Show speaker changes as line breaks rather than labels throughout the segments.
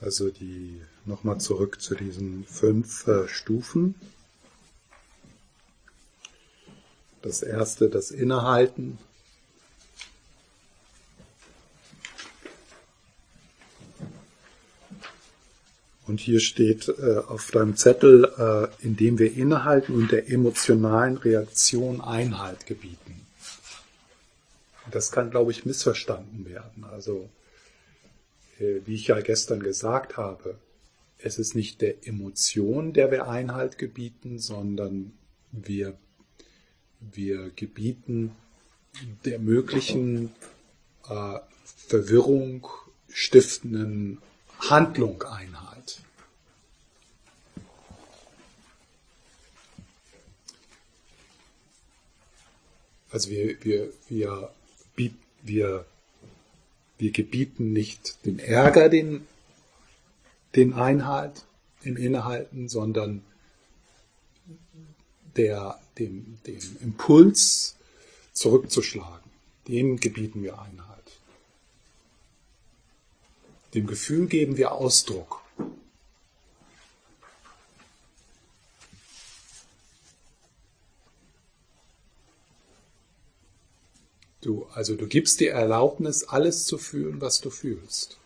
Also die nochmal zurück zu diesen fünf äh, Stufen. Das erste, das Innehalten. Und hier steht äh, auf deinem Zettel, äh, indem wir innehalten und der emotionalen Reaktion Einhalt gebieten. Das kann, glaube ich, missverstanden werden. Also wie ich ja gestern gesagt habe, es ist nicht der Emotion, der wir Einhalt gebieten, sondern wir, wir gebieten der möglichen äh, Verwirrung stiftenden Handlung Einhalt. Also wir, wir, wir, wir wir gebieten nicht den Ärger, den, den Einhalt im Innehalten, sondern der, dem, dem Impuls zurückzuschlagen. Dem gebieten wir Einhalt. Dem Gefühl geben wir Ausdruck. Du, also du gibst dir Erlaubnis, alles zu fühlen, was du fühlst.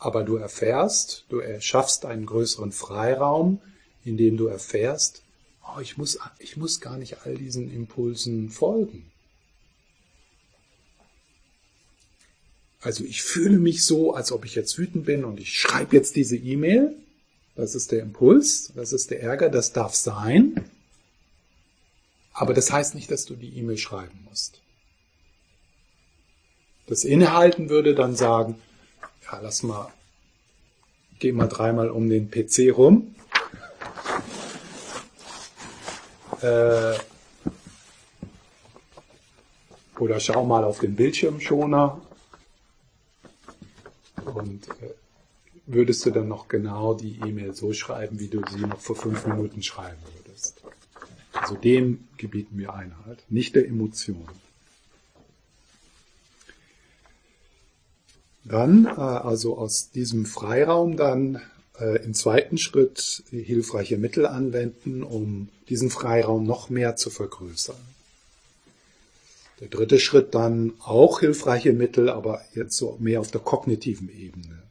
Aber du erfährst, du erschaffst einen größeren Freiraum, in dem du erfährst, oh, ich, muss, ich muss gar nicht all diesen Impulsen folgen. Also ich fühle mich so, als ob ich jetzt wütend bin und ich schreibe jetzt diese E-Mail das ist der Impuls, das ist der Ärger, das darf sein. Aber das heißt nicht, dass du die E-Mail schreiben musst. Das Innehalten würde dann sagen, ja, lass mal, geh mal dreimal um den PC rum. Äh, oder schau mal auf den Bildschirmschoner und äh, würdest du dann noch genau die E-Mail so schreiben, wie du sie noch vor fünf Minuten schreiben würdest. Also dem gebieten wir Einhalt, nicht der Emotion. Dann, äh, also aus diesem Freiraum dann äh, im zweiten Schritt hilfreiche Mittel anwenden, um diesen Freiraum noch mehr zu vergrößern. Der dritte Schritt dann auch hilfreiche Mittel, aber jetzt so mehr auf der kognitiven Ebene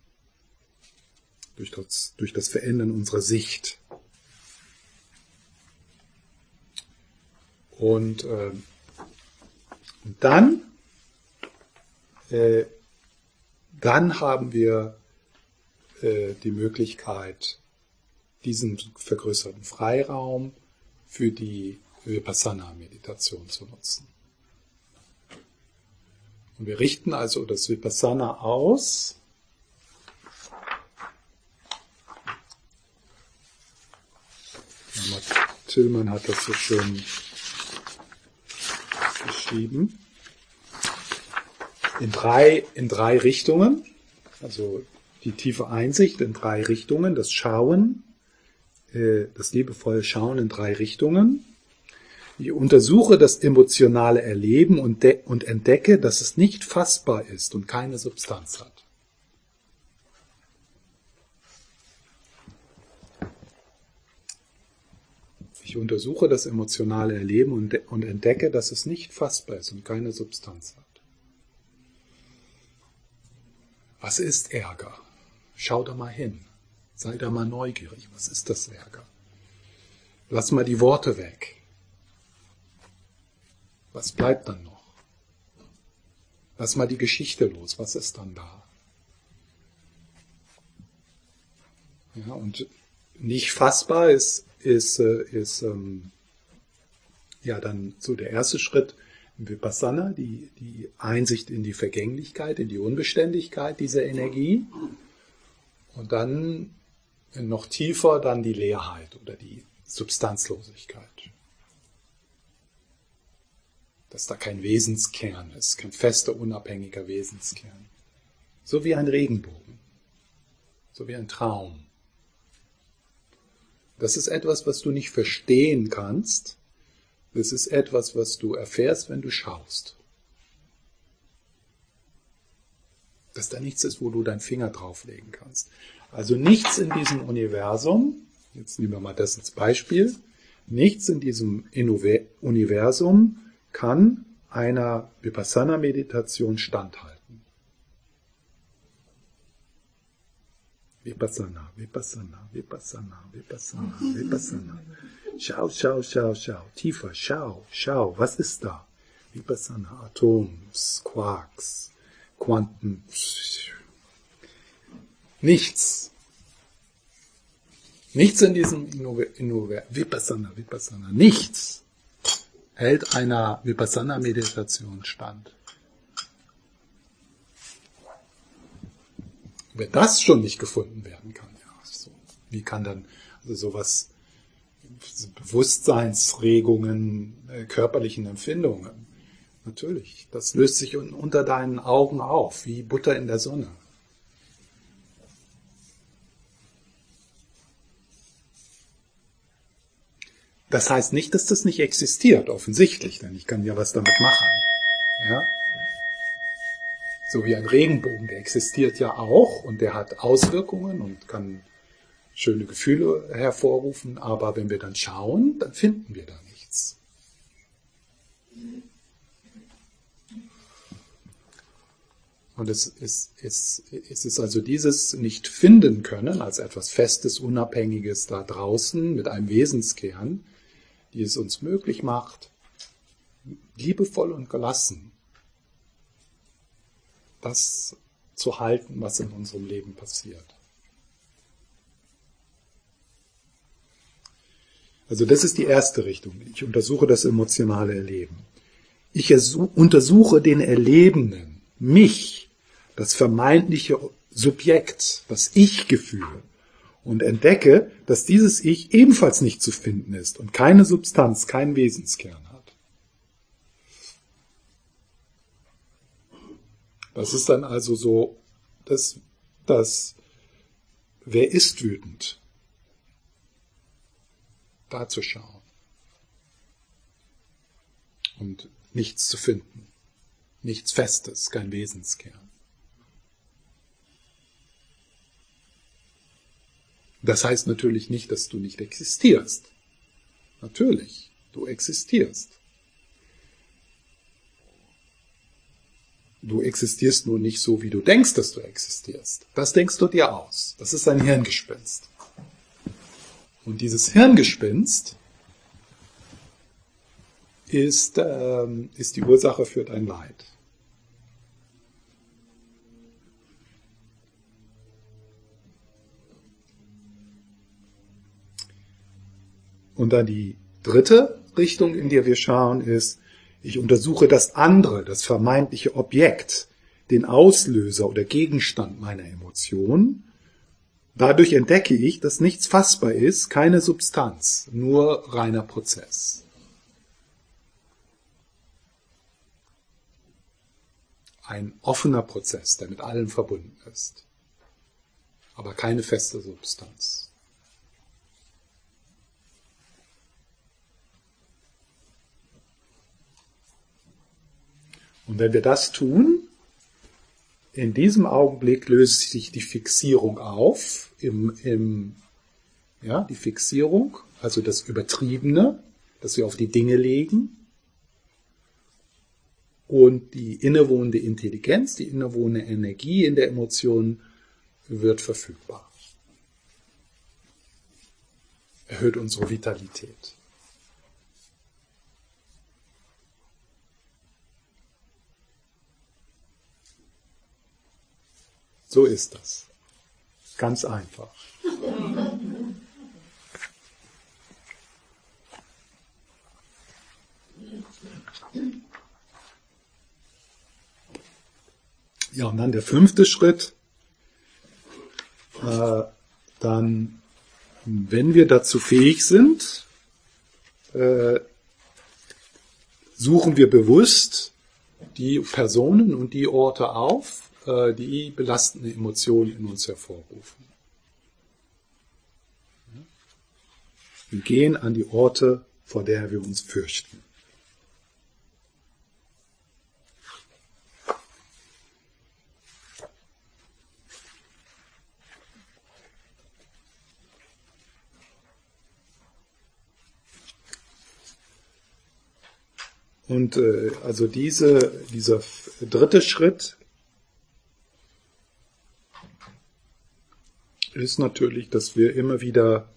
durch das, durch das Verändern unserer Sicht. Und, äh, und dann, äh, dann haben wir äh, die Möglichkeit, diesen vergrößerten Freiraum für die Vipassana-Meditation zu nutzen. Und wir richten also das Vipassana aus Tillmann hat das so schön geschrieben. In drei, in drei Richtungen, also die tiefe Einsicht in drei Richtungen, das Schauen, äh, das liebevolle Schauen in drei Richtungen. Ich untersuche das emotionale Erleben und, und entdecke, dass es nicht fassbar ist und keine Substanz hat. Ich untersuche das emotionale Erleben und, und entdecke, dass es nicht fassbar ist und keine Substanz hat. Was ist Ärger? Schau da mal hin. Sei da mal neugierig. Was ist das Ärger? Lass mal die Worte weg. Was bleibt dann noch? Lass mal die Geschichte los. Was ist dann da? Ja, und nicht fassbar ist ist, äh, ist ähm, ja dann so der erste Schritt im Vipassana, die, die Einsicht in die Vergänglichkeit, in die Unbeständigkeit dieser Energie. Und dann noch tiefer dann die Leerheit oder die Substanzlosigkeit. Dass da kein Wesenskern ist, kein fester, unabhängiger Wesenskern. So wie ein Regenbogen, so wie ein Traum. Das ist etwas, was du nicht verstehen kannst. Das ist etwas, was du erfährst, wenn du schaust. Dass da nichts ist, wo du deinen Finger drauflegen kannst. Also nichts in diesem Universum, jetzt nehmen wir mal das als Beispiel, nichts in diesem Universum kann einer Vipassana-Meditation standhalten. Vipassana, Vipassana, Vipassana, Vipassana, Vipassana. Schau, schau, schau, schau. Tiefer, schau, schau. Was ist da? Vipassana, Atoms, Quarks, Quanten. Nichts. Nichts in diesem Innova Vipassana, Vipassana, nichts hält einer Vipassana-Meditation stand. Wenn das schon nicht gefunden werden kann, ja, so, wie kann dann also sowas Bewusstseinsregungen, äh, körperlichen Empfindungen. Natürlich, das löst sich unter deinen Augen auf, wie Butter in der Sonne. Das heißt nicht, dass das nicht existiert, offensichtlich, denn ich kann ja was damit machen. Ja? So wie ein Regenbogen, der existiert ja auch und der hat Auswirkungen und kann schöne Gefühle hervorrufen, aber wenn wir dann schauen, dann finden wir da nichts. Und es ist, es, es ist also dieses nicht finden können als etwas Festes, Unabhängiges da draußen mit einem Wesenskern, die es uns möglich macht, liebevoll und gelassen das zu halten, was in unserem Leben passiert. Also das ist die erste Richtung. Ich untersuche das emotionale Erleben. Ich untersuche den Erlebenden, mich, das vermeintliche Subjekt, das Ich-Gefühl und entdecke, dass dieses Ich ebenfalls nicht zu finden ist und keine Substanz, keinen Wesenskern hat. Das ist dann also so, dass, dass wer ist wütend? da zu schauen und nichts zu finden, nichts Festes, kein Wesenskern. Das heißt natürlich nicht, dass du nicht existierst. Natürlich, du existierst. Du existierst nur nicht so, wie du denkst, dass du existierst. Das denkst du dir aus. Das ist ein Hirngespinst. Und dieses Hirngespinst ist, ähm, ist die Ursache für dein Leid. Und dann die dritte Richtung, in der wir schauen, ist, ich untersuche das andere, das vermeintliche Objekt, den Auslöser oder Gegenstand meiner Emotion Dadurch entdecke ich, dass nichts fassbar ist, keine Substanz, nur reiner Prozess. Ein offener Prozess, der mit allem verbunden ist, aber keine feste Substanz. Und wenn wir das tun, in diesem Augenblick löst sich die Fixierung auf, im, im, ja, die Fixierung, also das Übertriebene, das wir auf die Dinge legen. Und die innewohnende Intelligenz, die innewohnende Energie in der Emotion wird verfügbar. Erhöht unsere Vitalität. So ist das. Ganz einfach. Ja, und dann der fünfte Schritt. Äh, dann, wenn wir dazu fähig sind, äh, suchen wir bewusst die Personen und die Orte auf, äh, die belastende Emotion in uns hervorrufen. Wir gehen an die Orte, vor der wir uns fürchten. Und äh, also diese, dieser dritte Schritt ist natürlich, dass wir immer wieder,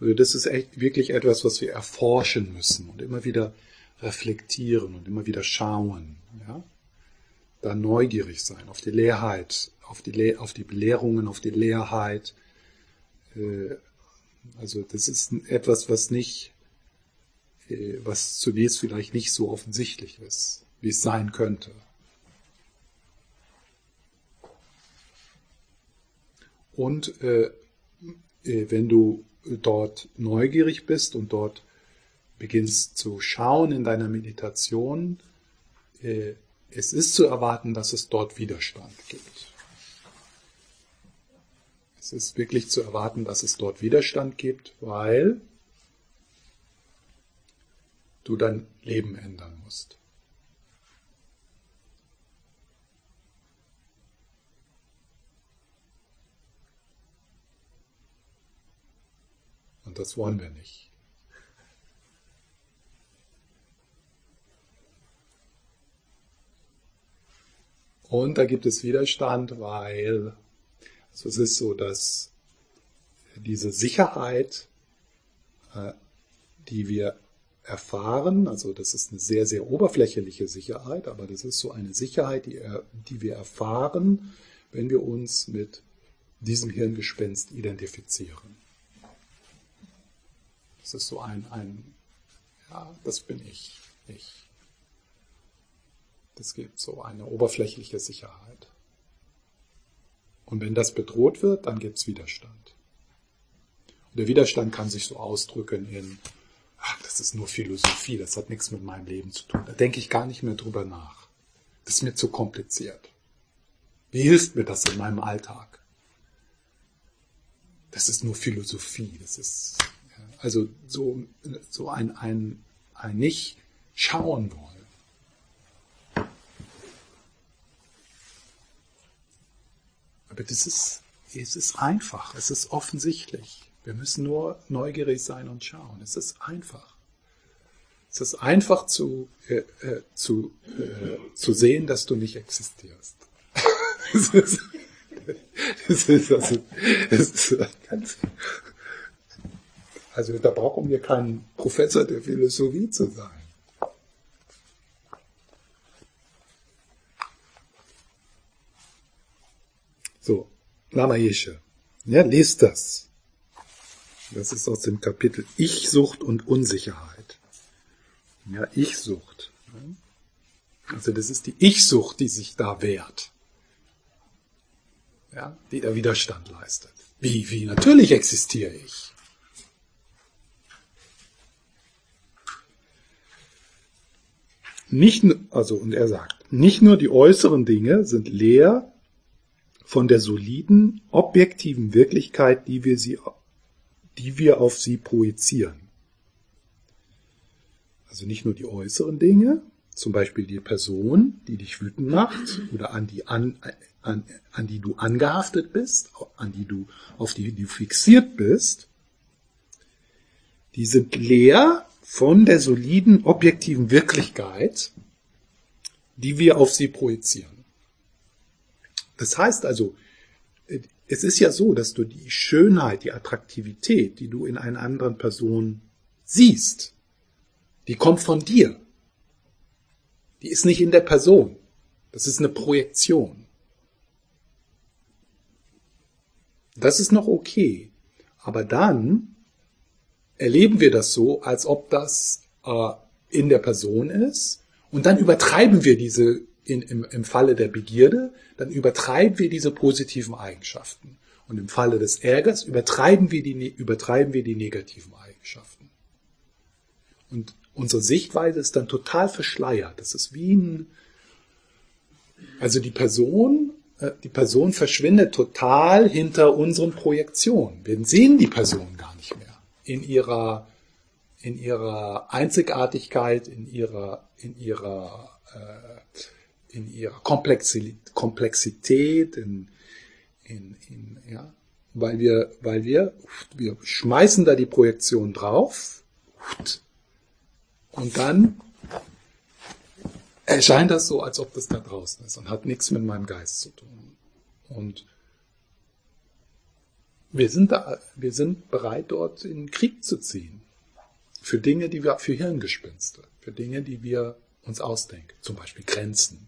also das ist echt wirklich etwas, was wir erforschen müssen und immer wieder reflektieren und immer wieder schauen, ja, da neugierig sein auf die Leerheit, auf die, Le auf die Belehrungen, auf die Leerheit. Äh, also das ist etwas, was nicht, äh, was zunächst vielleicht nicht so offensichtlich ist, wie es sein könnte. Und äh, äh, wenn du dort neugierig bist und dort beginnst zu schauen in deiner Meditation, äh, es ist zu erwarten, dass es dort Widerstand gibt. Es ist wirklich zu erwarten, dass es dort Widerstand gibt, weil du dein Leben ändern musst. Und das wollen wir nicht. Und da gibt es Widerstand, weil also es ist so, dass diese Sicherheit, äh, die wir erfahren, also das ist eine sehr, sehr oberflächliche Sicherheit, aber das ist so eine Sicherheit, die, die wir erfahren, wenn wir uns mit diesem Hirngespenst identifizieren. Das ist so ein, ein ja, das bin ich, ich. Das gibt so eine oberflächliche Sicherheit. Und wenn das bedroht wird, dann gibt es Widerstand. Und der Widerstand kann sich so ausdrücken in, ach, das ist nur Philosophie, das hat nichts mit meinem Leben zu tun. Da denke ich gar nicht mehr drüber nach. Das ist mir zu kompliziert. Wie hilft mir das in meinem Alltag? Das ist nur Philosophie, das ist also so, so ein, ein, ein nicht schauen wollen. Aber das ist, es ist einfach, es ist offensichtlich. Wir müssen nur neugierig sein und schauen. Es ist einfach. Es ist einfach zu, äh, äh, zu, äh, zu sehen, dass du nicht existierst. das ist, das ist, also, das ist ganz, also da brauchen wir kein Professor der Philosophie zu sein. So, Lama Yeshe. Ja, lest das. Das ist aus dem Kapitel Ich-Sucht und Unsicherheit. Ja, Ich-Sucht. Also das ist die Ich-Sucht, die sich da wehrt. Ja, die der Widerstand leistet. Wie, wie, natürlich existiere ich. Nicht, also, und er sagt, nicht nur die äußeren Dinge sind leer von der soliden, objektiven Wirklichkeit, die wir, sie, die wir auf sie projizieren. Also nicht nur die äußeren Dinge, zum Beispiel die Person, die dich wütend macht oder an die, an, an, an die du angehaftet bist, an die du, auf die du fixiert bist, die sind leer von der soliden, objektiven Wirklichkeit, die wir auf sie projizieren. Das heißt also, es ist ja so, dass du die Schönheit, die Attraktivität, die du in einer anderen Person siehst, die kommt von dir. Die ist nicht in der Person. Das ist eine Projektion. Das ist noch okay. Aber dann erleben wir das so, als ob das äh, in der Person ist. Und dann übertreiben wir diese, in, im, im Falle der Begierde, dann übertreiben wir diese positiven Eigenschaften. Und im Falle des Ärgers übertreiben wir die, übertreiben wir die negativen Eigenschaften. Und unsere Sichtweise ist dann total verschleiert. Das ist wie ein, also die Person, äh, die Person verschwindet total hinter unseren Projektionen. Wir sehen die Person gar nicht mehr in ihrer, in ihrer Einzigartigkeit, in ihrer, in ihrer, äh, in ihrer Komplexität, Komplexität in, in, in, ja, weil wir, weil wir, wir schmeißen da die Projektion drauf und dann erscheint das so, als ob das da draußen ist und hat nichts mit meinem Geist zu tun. Und wir sind da, wir sind bereit, dort in Krieg zu ziehen. Für Dinge, die wir, für Hirngespinste, für Dinge, die wir uns ausdenken. Zum Beispiel Grenzen.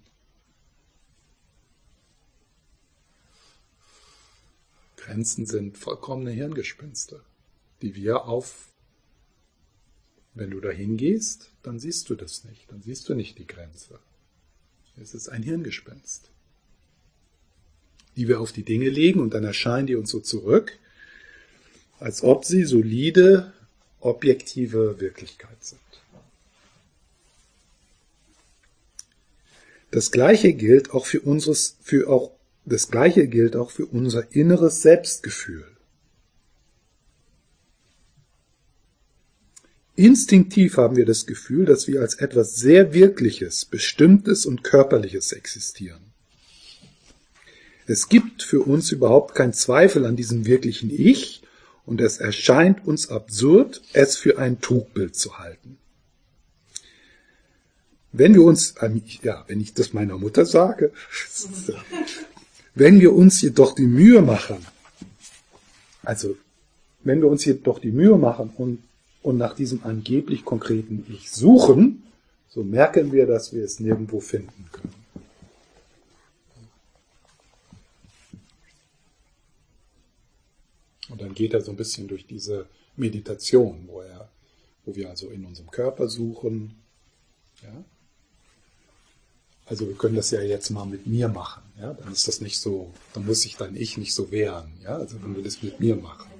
Grenzen sind vollkommene Hirngespinste, die wir auf, wenn du da hingehst, dann siehst du das nicht, dann siehst du nicht die Grenze. Es ist ein Hirngespinst, die wir auf die Dinge legen und dann erscheinen die uns so zurück, als ob sie solide, objektive Wirklichkeit sind. Das gleiche gilt auch für unseres, für auch das Gleiche gilt auch für unser inneres Selbstgefühl. Instinktiv haben wir das Gefühl, dass wir als etwas sehr Wirkliches, Bestimmtes und Körperliches existieren. Es gibt für uns überhaupt keinen Zweifel an diesem wirklichen Ich und es erscheint uns absurd, es für ein Trugbild zu halten. Wenn wir uns, ja, wenn ich das meiner Mutter sage, Wenn wir uns jedoch die Mühe machen, also wenn wir uns jedoch die Mühe machen und, und nach diesem angeblich konkreten Ich suchen, so merken wir, dass wir es nirgendwo finden können. Und dann geht er so ein bisschen durch diese Meditation, wo, er, wo wir also in unserem Körper suchen. Ja? Also wir können das ja jetzt mal mit mir machen. Ja, dann ist das nicht so, dann muss sich dann ich nicht so wehren. Ja, also wenn wir das mit mir machen.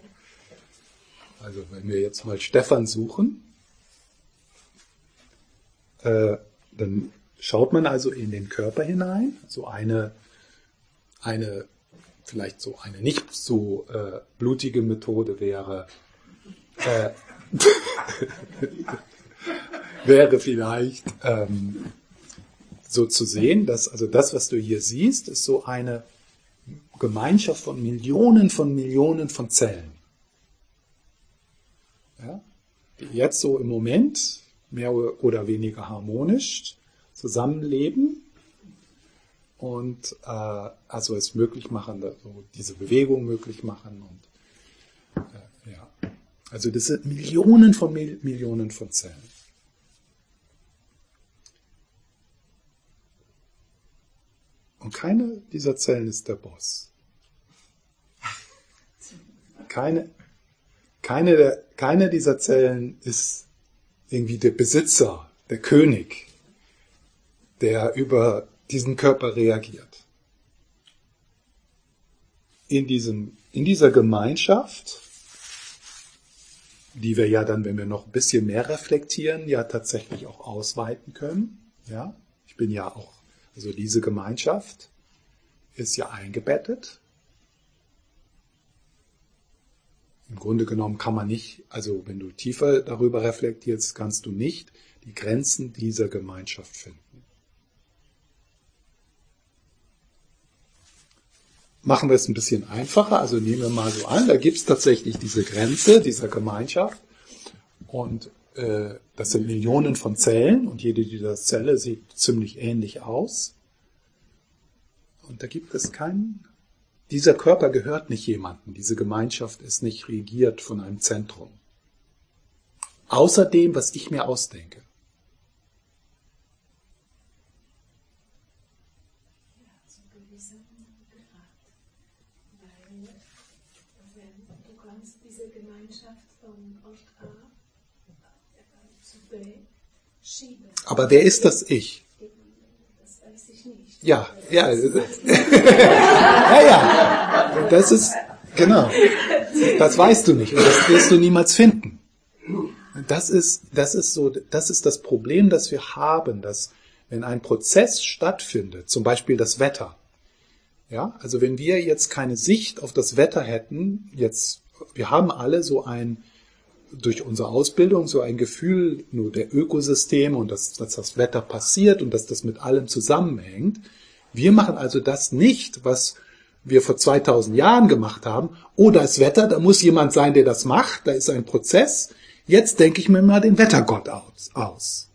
Also wenn wir jetzt mal Stefan suchen, äh, dann schaut man also in den Körper hinein. So eine, eine, vielleicht so eine nicht so äh, blutige Methode wäre, äh, wäre vielleicht ähm, so zu sehen, dass also das, was du hier siehst, ist so eine Gemeinschaft von Millionen von Millionen von Zellen. Ja, die jetzt so im Moment mehr oder weniger harmonisch zusammenleben und äh, also es möglich machen, so diese Bewegung möglich machen und äh, ja, also das sind Millionen von Millionen von Zellen. Und keine dieser Zellen ist der Boss. Keine, keine, der, keine dieser Zellen ist irgendwie der Besitzer, der König, der über diesen Körper reagiert. In, diesem, in dieser Gemeinschaft, die wir ja dann, wenn wir noch ein bisschen mehr reflektieren, ja tatsächlich auch ausweiten können. Ja, ich bin ja auch also diese Gemeinschaft ist ja eingebettet. Im Grunde genommen kann man nicht, also wenn du tiefer darüber reflektierst, kannst du nicht die Grenzen dieser Gemeinschaft finden. Machen wir es ein bisschen einfacher, also nehmen wir mal so an, da gibt es tatsächlich diese Grenze dieser Gemeinschaft und äh, das sind Millionen von Zellen und jede dieser Zelle sieht ziemlich ähnlich aus. Und da gibt es keinen. Dieser Körper gehört nicht jemandem. Diese Gemeinschaft ist nicht regiert von einem Zentrum. Außer dem, was ich mir ausdenke. Aber wer ist das Ich? Ja, ja. ja, ja. Das ist, genau. Das weißt du nicht und das wirst du niemals finden. Das ist, das ist so, das ist das Problem, das wir haben, dass wenn ein Prozess stattfindet, zum Beispiel das Wetter, ja, also wenn wir jetzt keine Sicht auf das Wetter hätten, jetzt, wir haben alle so ein, durch unsere Ausbildung so ein Gefühl nur der Ökosysteme und dass, dass das Wetter passiert und dass das mit allem zusammenhängt. Wir machen also das nicht, was wir vor 2000 Jahren gemacht haben. Oh, da ist Wetter, da muss jemand sein, der das macht, da ist ein Prozess. Jetzt denke ich mir mal den Wettergott aus.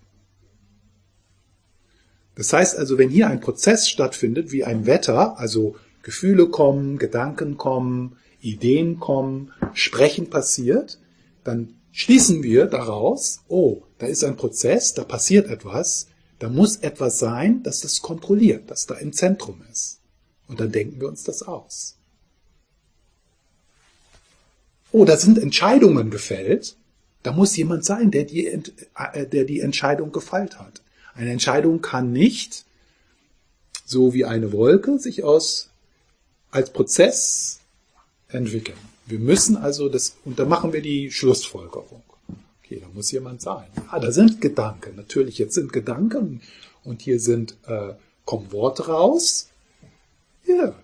Das heißt also, wenn hier ein Prozess stattfindet, wie ein Wetter, also Gefühle kommen, Gedanken kommen, Ideen kommen, Sprechen passiert, dann schließen wir daraus, oh, da ist ein Prozess, da passiert etwas, da muss etwas sein, das das kontrolliert, das da im Zentrum ist. Und dann denken wir uns das aus. Oh, da sind Entscheidungen gefällt, da muss jemand sein, der die, äh, der die Entscheidung gefeilt hat. Eine Entscheidung kann nicht, so wie eine Wolke, sich aus, als Prozess entwickeln. Wir müssen also das, und da machen wir die Schlussfolgerung. Okay, da muss jemand sein. Ja, da sind Gedanken. Natürlich, jetzt sind Gedanken und hier sind, äh, kommen Worte raus. Ja,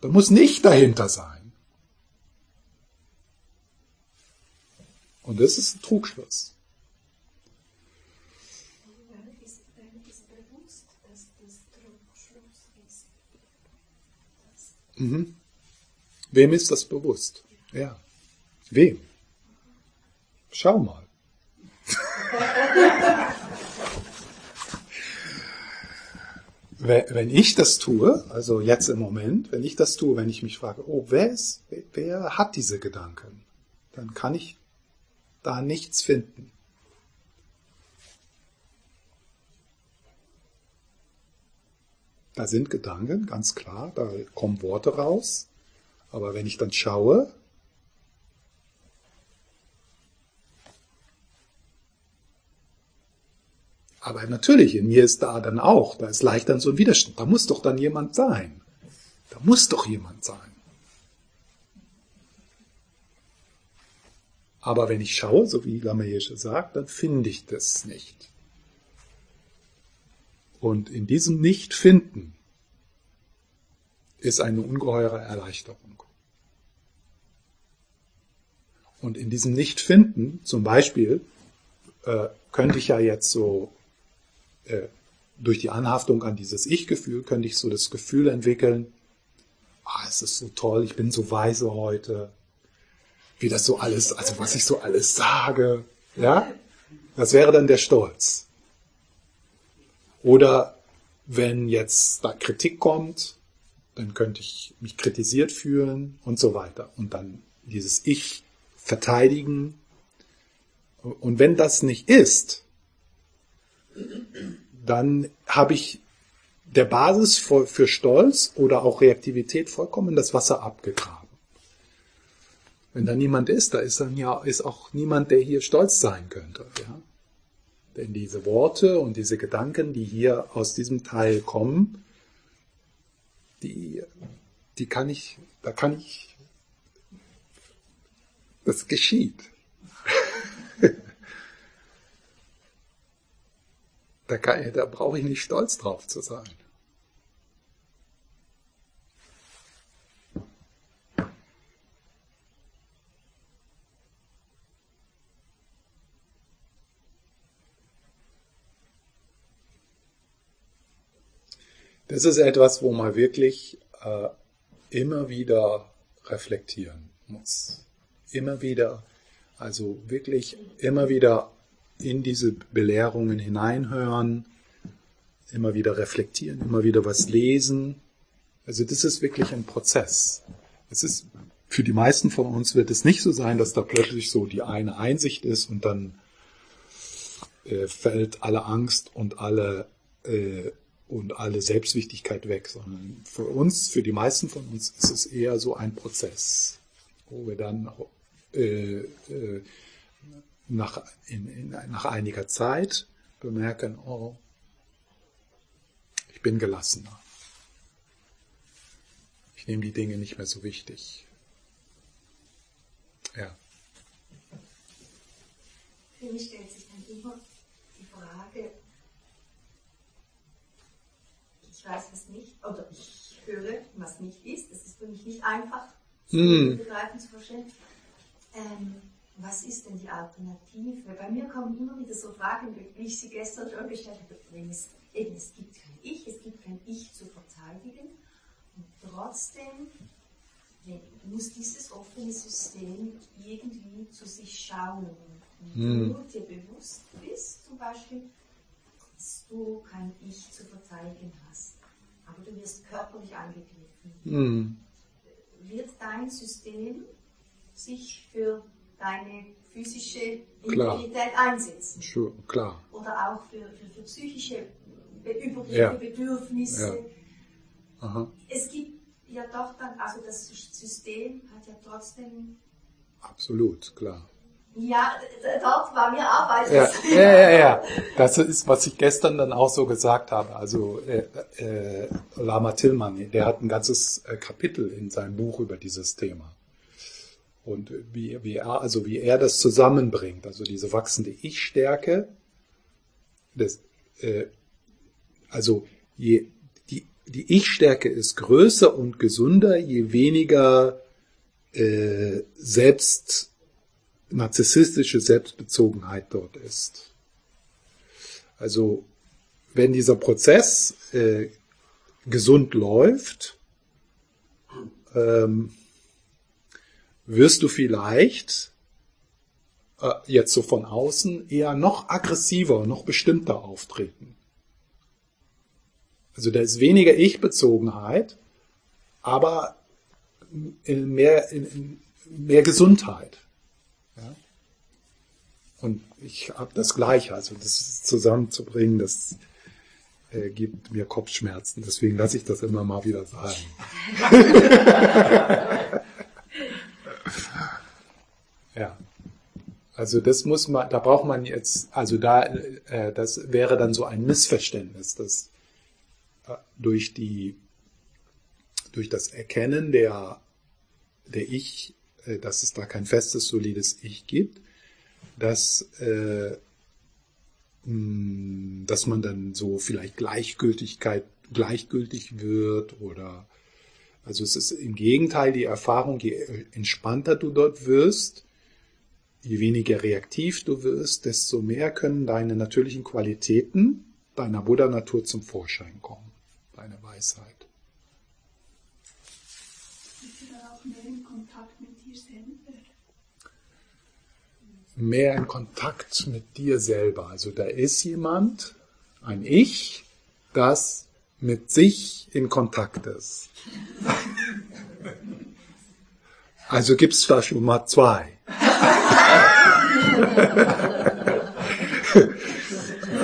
da muss nicht dahinter sein. Und das ist ein Trugschluss. Mhm. Wem ist das bewusst? Ja. Wem? Schau mal. wenn ich das tue, also jetzt im Moment, wenn ich das tue, wenn ich mich frage, oh, wer ist, wer hat diese Gedanken, dann kann ich da nichts finden. Da sind Gedanken, ganz klar, da kommen Worte raus. Aber wenn ich dann schaue, aber natürlich, in mir ist da dann auch, da ist leicht dann so ein Widerstand. Da muss doch dann jemand sein. Da muss doch jemand sein. Aber wenn ich schaue, so wie Lamaesche sagt, dann finde ich das nicht. Und in diesem Nicht-Finden ist eine ungeheure Erleichterung. Und in diesem Nicht-Finden, zum Beispiel, äh, könnte ich ja jetzt so äh, durch die Anhaftung an dieses Ich-Gefühl, könnte ich so das Gefühl entwickeln, ah, es ist so toll, ich bin so weise heute, wie das so alles, also was ich so alles sage, ja, das wäre dann der Stolz. Oder wenn jetzt da Kritik kommt, dann könnte ich mich kritisiert fühlen und so weiter. Und dann dieses Ich verteidigen. Und wenn das nicht ist, dann habe ich der Basis für, für Stolz oder auch Reaktivität vollkommen das Wasser abgegraben. Wenn da niemand ist, da ist dann ja ist auch niemand, der hier stolz sein könnte. Ja? Denn diese Worte und diese Gedanken, die hier aus diesem Teil kommen, die, die kann ich, da kann ich, das geschieht. Da, da brauche ich nicht stolz drauf zu sein. Das ist etwas, wo man wirklich äh, immer wieder reflektieren muss. Immer wieder, also wirklich immer wieder in diese Belehrungen hineinhören, immer wieder reflektieren, immer wieder was lesen. Also das ist wirklich ein Prozess. Es ist für die meisten von uns wird es nicht so sein, dass da plötzlich so die eine Einsicht ist und dann äh, fällt alle Angst und alle äh, und alle Selbstwichtigkeit weg, sondern für uns, für die meisten von uns ist es eher so ein Prozess, wo wir dann äh, äh, nach, in, in, nach einiger Zeit bemerken, oh, ich bin gelassener. Ich nehme die Dinge nicht mehr so wichtig. Ja.
Für mich stellt sich dann immer die Frage, ich weiß was nicht, oder ich höre, was nicht ist. Das ist für mich nicht einfach zu mm. begreifen, zu verstehen. Ähm, was ist denn die Alternative? Bei mir kommen immer wieder so Fragen, wie ich sie gestern schon gestellt habe, wenn es, eben, es gibt kein Ich, es gibt kein Ich zu verteidigen und trotzdem muss dieses offene System irgendwie zu sich schauen. Und mm. du dir bewusst bist, zum Beispiel, dass du kein Ich zu verteidigen hast, aber du wirst körperlich angegriffen.
Mhm.
Wird dein System sich für deine physische
Klar.
Integrität einsetzen?
Sure, klar.
Oder auch für, für, für psychische be
Ja.
Bedürfnisse.
Aha.
Es gibt ja doch dann, also das System hat ja trotzdem,
Absolut, klar.
ja, dort war mir Arbeit.
Ja, ja, ja, ja. Das ist, was ich gestern dann auch so gesagt habe. Also äh, äh, Lama Tillmann, der hat ein ganzes äh, Kapitel in seinem Buch über dieses Thema. Und wie, wie er, also wie er das zusammenbringt, also diese wachsende Ich-Stärke, äh, also je, die, die Ich-Stärke ist größer und gesunder, je weniger äh, selbst narzisstische Selbstbezogenheit dort ist. Also wenn dieser Prozess äh, gesund läuft, ähm, wirst du vielleicht äh, jetzt so von außen eher noch aggressiver, noch bestimmter auftreten. Also da ist weniger Ich-Bezogenheit, aber in mehr, mehr Gesundheit. Ja? Und ich habe das Gleiche, also das zusammenzubringen, das äh, gibt mir Kopfschmerzen. Deswegen lasse ich das immer mal wieder sagen. ja. Also das muss man, da braucht man jetzt, also da, äh, das wäre dann so ein Missverständnis, dass äh, durch die, durch das Erkennen der, der Ich, äh, dass es da kein festes, solides Ich gibt, dass, äh, mh, dass man dann so vielleicht Gleichgültigkeit, gleichgültig wird oder, also es ist im Gegenteil die Erfahrung, je entspannter du dort wirst, je weniger reaktiv du wirst, desto mehr können deine natürlichen Qualitäten deiner Buddha-Natur zum Vorschein kommen, deine Weisheit.
Bist du dann auch mehr in Kontakt mit dir selber?
Mehr in Kontakt mit dir selber. Also da ist jemand, ein Ich, das mit sich in Kontakt ist. Also gibt's da schon mal zwei.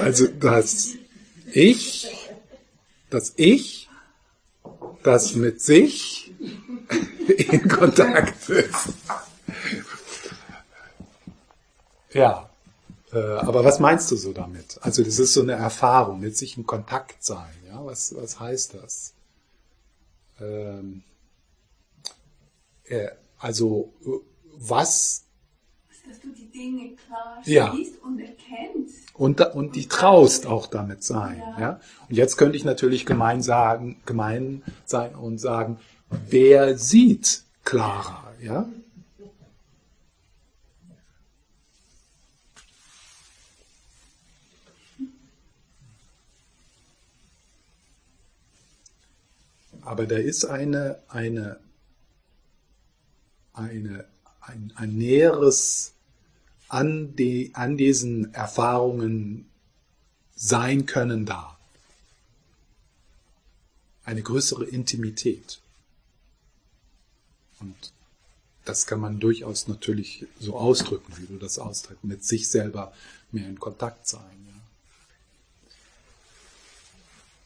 Also das Ich, das Ich, das mit sich in Kontakt ist. Ja, äh, aber was meinst du so damit? Also das ist so eine Erfahrung, mit sich in Kontakt sein. Ja, was was heißt das? Ähm, äh, also äh, was
Dass du die Dinge klar
Ja.
siehst und erkennst.
und, und die traust auch damit sein. Ja.
Ja.
Und jetzt könnte ich natürlich gemein sagen, gemein sein und sagen, wer sieht klarer, ja? Aber da ist eine, eine, eine, ein, ein näheres an, die, an diesen Erfahrungen sein können da. Eine größere Intimität. Und das kann man durchaus natürlich so ausdrücken, wie du das ausdrückst, mit sich selber mehr in Kontakt sein. Ja.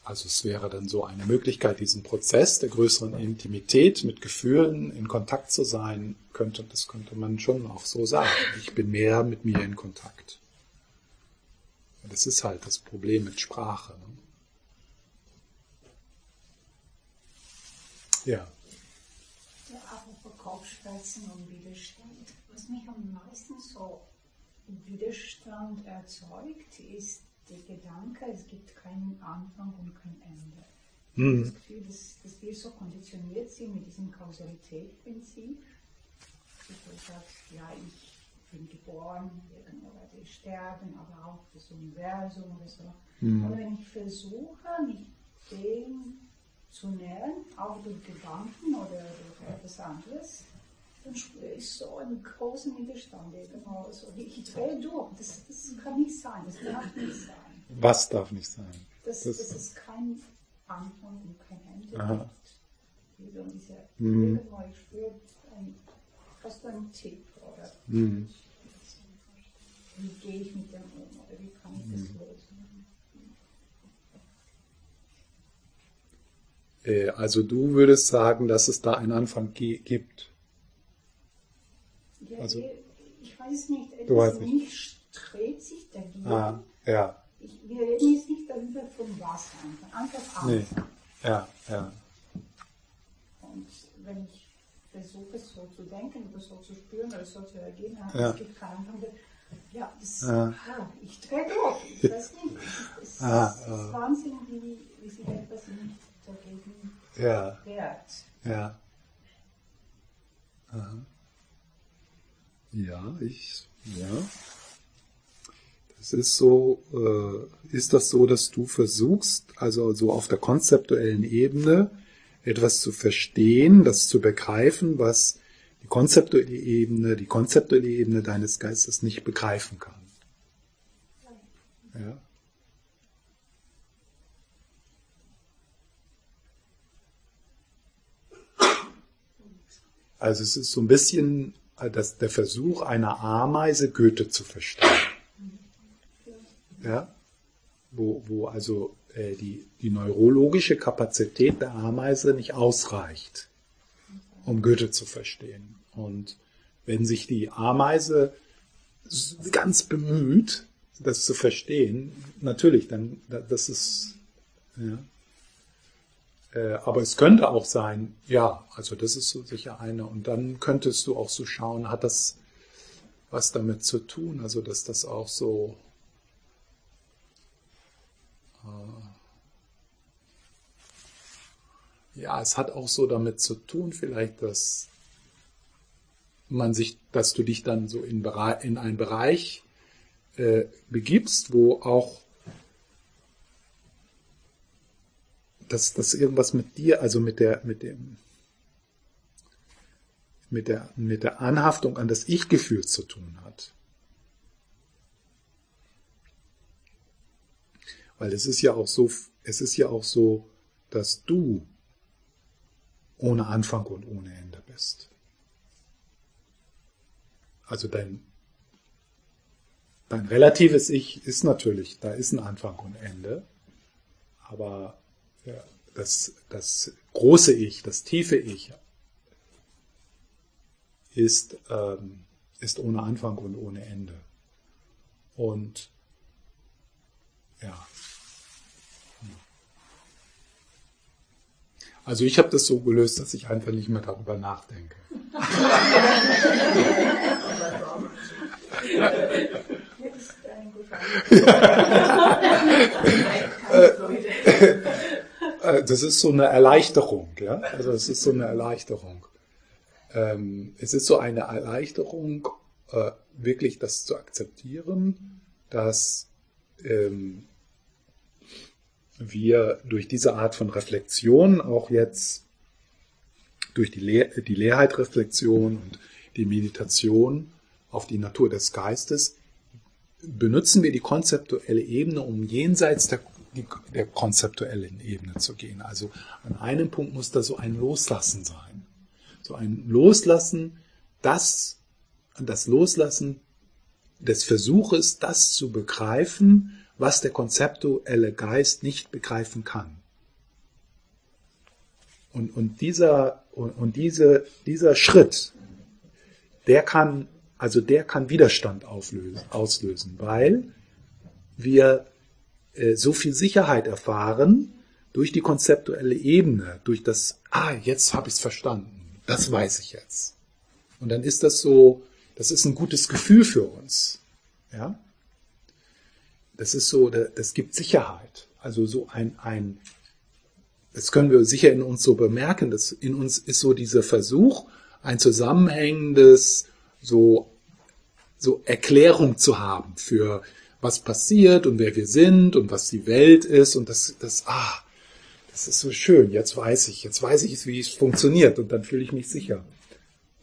Also es wäre dann so eine Möglichkeit, diesen Prozess der größeren Intimität mit Gefühlen in Kontakt zu sein, könnte, das könnte man schon auch so sagen. Ich bin mehr mit mir in Kontakt. Das ist halt das Problem mit Sprache. Ne? Ja.
Ja, apropos Kopfschmerzen und Widerstand. Was mich am meisten so Widerstand erzeugt, ist der Gedanke, es gibt keinen Anfang und kein Ende.
Mhm.
Das Gefühl, dass, dass wir so konditioniert sind mit diesem Kausalitätsprinzip. Du sagst, ja, ich bin geboren, irgendwo werde ich sterben, aber auch das Universum oder so.
Mhm.
Und wenn ich versuche, mich dem zu nähern, auch durch Gedanken oder durch etwas anderes, dann spüre ich so einen großen Widerstand. So, ich drehe durch. Das, das kann nicht sein, das darf nicht sein.
Was darf nicht sein?
Dass,
Das-
dass es kein Anfang und kein Ende
Aha.
gibt. Wie so diese,
Mhm.
irgendwo, ich spüre ein, fast ein Tipp oder
Hm.
wie gehe ich mit dem um oder wie kann ich das lösen.
Äh, Also du würdest sagen, dass es da einen Anfang gibt.
Ja,
Also-
ich, ich weiß nicht,
Du weißt nicht.
mich strebt sich dagegen.
Ah, ja,
Ich, wir reden jetzt nicht darüber, von was einfach, einfach
Nee.
Anfang.
ja, ja.
Und wenn ich versuche, so zu denken oder so zu spüren oder so zu reagieren,
Ja.
es gibt keinen Anfang. der- Ja, das,
Ja.
ah, ich drehe durch, ich weiß nicht. Es ist, es
Ah,
ist
ah.
Wahnsinn, wie, wie sich etwas in mich dagegen
Ja,
wehrt.
ja. Aha. Ja, ich, ja. Das ist so, äh, ist das so, dass du versuchst, also so auf der konzeptuellen Ebene etwas zu verstehen, das zu begreifen, was die konzeptuelle Ebene, die konzeptuelle Ebene deines Geistes nicht begreifen kann. Ja. Also es ist so ein bisschen äh, das, der Versuch einer Ameise Goethe zu verstehen. Ja? Wo, wo also äh, die, die neurologische Kapazität der Ameise nicht ausreicht, um Goethe zu verstehen. Und wenn sich die Ameise ganz bemüht, das zu verstehen, natürlich, dann da- das ist ja. Äh, aber es könnte auch sein, ja, also das ist so sicher eine. Und dann könntest du auch so schauen, hat das was damit zu tun? Also, dass das auch so. Ja, es hat auch so damit zu tun, vielleicht, dass man sich, dass du dich dann so in, in einen Bereich äh, begibst, wo auch dass das irgendwas mit dir, also mit der, mit dem, mit der, mit der Anhaftung an das Ich-Gefühl zu tun hat. Weil es ist ja auch so, es ist ja auch so, dass du ohne Anfang und ohne Ende bist. Also dein, dein relatives Ich ist natürlich, da ist ein Anfang und Ende, aber das, das große Ich, das tiefe Ich ist, ähm, ist ohne Anfang und ohne Ende. Und ja. Also ich habe das so gelöst, dass ich einfach nicht mehr darüber nachdenke.
Das ist
Äh, Das ist so eine Erleichterung, ja. Also es ist so eine Erleichterung. Ähm, es ist so eine Erleichterung, äh, wirklich das zu akzeptieren, dass ähm, wir durch diese Art von Reflexion auch jetzt durch die, Leer, die Leerheit-Reflexion und die Meditation auf die Natur des Geistes benutzen wir die konzeptuelle Ebene, um jenseits der, der konzeptuellen Ebene zu gehen. Also an einem Punkt muss da so ein Loslassen sein. So ein Loslassen, das, das Loslassen des Versuches, das zu begreifen, was der konzeptuelle Geist nicht begreifen kann. Und, und, dieser, und, und diese, dieser Schritt, der kann, also der kann Widerstand auflösen, auslösen, weil wir äh, so viel Sicherheit erfahren durch die konzeptuelle Ebene, durch das, ah, jetzt habe ich es verstanden, das weiß ich jetzt. Und dann ist das so, das ist ein gutes Gefühl für uns. Ja? Das ist so, das gibt Sicherheit. Also so ein, ein, das können wir sicher in uns so bemerken, dass in uns ist so dieser Versuch, ein zusammenhängendes, so, so Erklärung zu haben für was passiert und wer wir sind und was die Welt ist und das, das, ah, das ist so schön, jetzt weiß ich, jetzt weiß ich, wie es funktioniert und dann fühle ich mich sicher.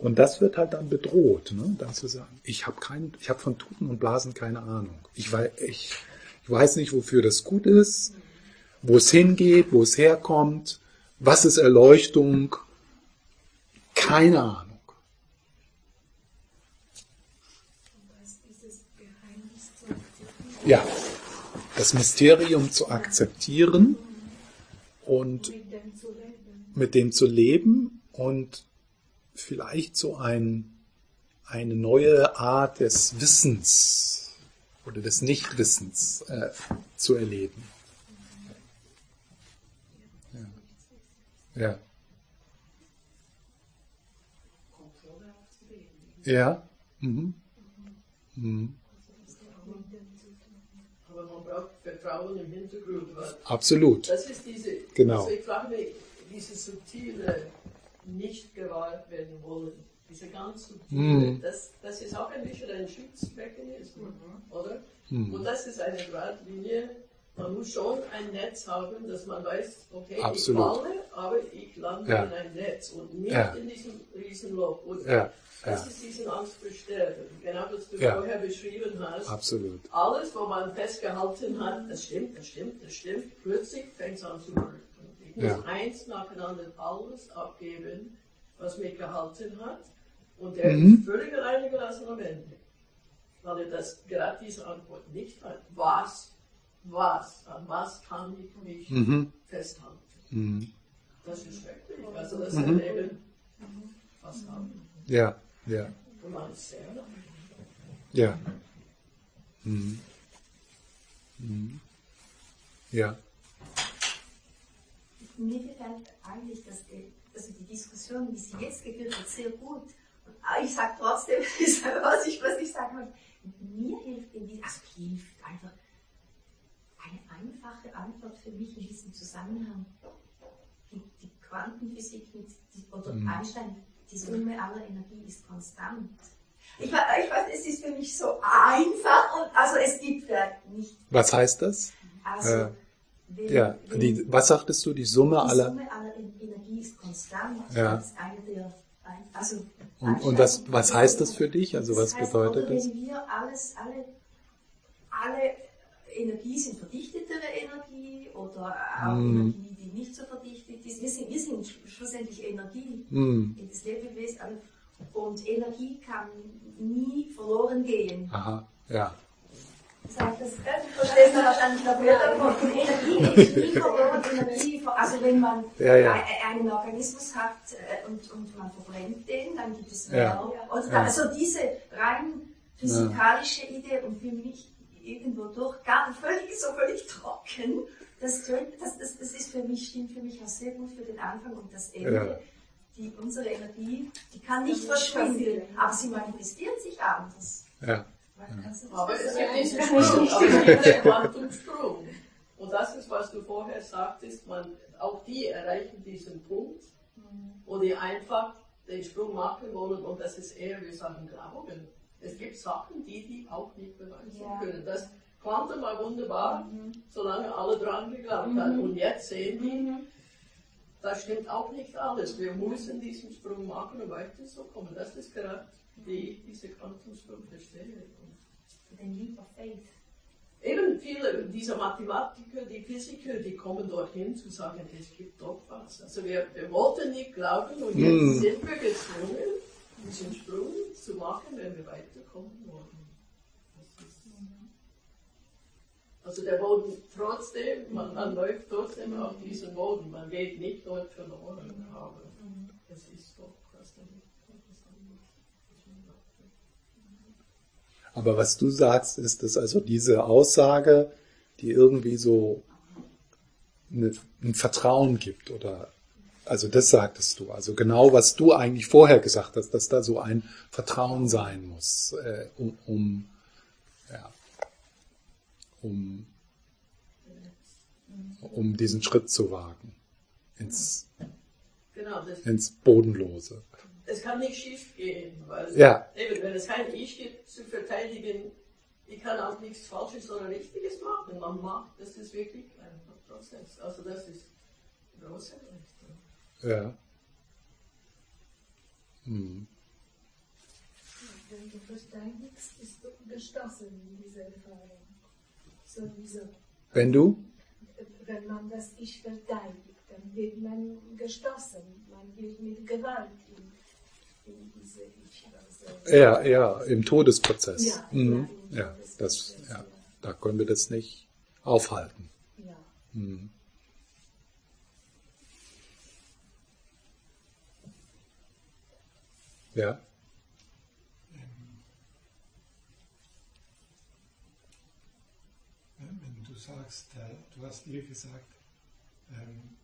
Und das wird halt dann bedroht, ne? dann zu sagen, ich habe habe von Tuten und Blasen keine Ahnung. Ich weiß, ich, Ich weiß nicht, wofür das gut ist, wo es hingeht, wo es herkommt, was ist Erleuchtung. Keine Ahnung. Ja, das Mysterium zu akzeptieren und
mit dem zu leben
und vielleicht so ein, eine neue Art des Wissens oder des Nichtwissens äh, zu erleben. Ja. Ja. Ja. Mhm. Mhm.
Aber man braucht Vertrauen im Hintergrund.
Absolut.
das ist diese,
Genau.
also ich frage mich, diese subtile nicht gewahrt werden wollen, diese ganz subtile,
Mhm.
das, das ist auch ein bisschen ein Schutzmechanismus, oder?
Mhm.
Und das ist eine Gradlinie. Man muss schon ein Netz haben, dass man weiß, okay,
Absolut.
ich falle, aber ich lande
Ja.
in ein Netz und nicht
Ja.
in diesem Riesenloch. Und
Ja,
das ist diese Angst vor Sterben, genau was du
Ja.
vorher beschrieben hast.
Absolut.
Alles, wo man festgehalten hat, das stimmt, das stimmt, das stimmt, plötzlich fängt es an zu leuchten. Ich muss
Ja.
eins nacheinander alles abgeben, was mich gehalten hat. Und der
Mhm.
ist völlig alleine gelassen am Ende. Weil er das, gerade diese Antwort nicht hat. Was, was, an was kann ich mich
Mhm.
festhalten?
Mhm.
Das ist schrecklich. Also das Erleben, was haben.
Ja, ja,
Und man ist sehr
ja. Mhm. Mhm. Ja.
Mir gefällt eigentlich, dass die, also die Diskussion, wie sie jetzt geführt wird, sehr gut. Und ich sage trotzdem, was ich, was ich sagen möchte, mir hilft in die, also hilft einfach eine einfache Antwort für mich in diesem Zusammenhang. Die, die Quantenphysik mit, die, oder
Mhm.
Einstein, die Summe aller Energie ist konstant. Ich, ich weiß, es ist für mich so einfach und also es gibt ja nicht,
Was heißt das?
also
Äh,
wenn,
Ja,
wenn,
die, was sagtest du? Die Summe
die
aller.
Summe aller En- Energie ist konstant.
Ja.
Ist eine der, also
Und, und was, was heißt das für dich? Also was
das heißt,
bedeutet das?
Wenn wir alles, alle, alle Energie sind verdichtetere Energie oder auch
Mhm.
Energie, die nicht so verdichtet ist. Wir sind, wir sind sch- schlussendlich Energie.
Hm.
Das Lebewesen. Und Energie kann nie verloren gehen.
Aha, ja.
Du verstehst das wahrscheinlich noch mehr davon. Energie. Energie, also wenn man
Ja, ja.
ein- einen Organismus hat äh, und, und man verbrennt den, dann gibt es. Und
Ja.
also diese rein physikalische Idee und für mich irgendwo durch gar völlig, so völlig trocken, das, das, das, das ist für mich, stimmt für mich auch sehr gut für den Anfang und das Ende.
Ja.
Die, unsere Energie, die kann nicht verschwinden, aber sie manifestiert sich anders.
Ja.
Aber es gibt diesen Sprung, aber es gibt den Quantumsprung. Und das ist, was du vorher sagtest, man, auch die erreichen diesen Punkt, wo die einfach den Sprung machen wollen und das ist eher, wir sagen, Glauben. Es gibt Sachen, die die auch nicht beweisen
Ja.
können. Das Quantum war wunderbar, solange alle dran geglaubt haben. Und jetzt sehen die, das stimmt auch nicht alles. Wir müssen diesen Sprung machen, um weiterzukommen. Das ist gerade die, diese Quantumsprung verstehe.
Den Leap of Faith.
Eben viele dieser Mathematiker, die Physiker, die kommen dorthin zu sagen, es gibt doch was. Also wir, wir wollten nicht glauben und jetzt
Mm.
sind wir gezwungen, diesen Sprung zu machen, wenn wir weiterkommen wollen. Also der Boden trotzdem, man, man läuft trotzdem auf diesen Boden, man geht nicht dort verloren, aber es ist doch was damit. etwas anderes.
Aber was du sagst, ist, dass also diese Aussage, die irgendwie so eine, ein Vertrauen gibt oder also das sagtest du, also genau was du eigentlich vorher gesagt hast, dass da so ein Vertrauen sein muss, äh, um, um, ja, um, um diesen Schritt zu wagen ins,
Genau,
ins Bodenlose.
Es kann nicht schief gehen, weil
Ja.
eben, wenn es kein Ich gibt zu verteidigen, ich kann auch nichts Falsches oder Richtiges machen. Man macht, das ist wirklich ein Prozess. Also das ist große Leistung.
Ja. Hm.
Wenn du verständigst, bist du geschlossen in dieser Erfahrung. Sowieso.
Wenn du?
Wenn man das Ich verteidigt, dann wird man gestoßen. Man wird mit Gewalt in, in diese Ich.
Ja, ja, im Todesprozess.
Ja,
mhm.
ja,
das, ja, da können wir das nicht aufhalten.
ja.
Mhm. Ja,
Wenn du sagst, äh, du hast dir gesagt, ähm,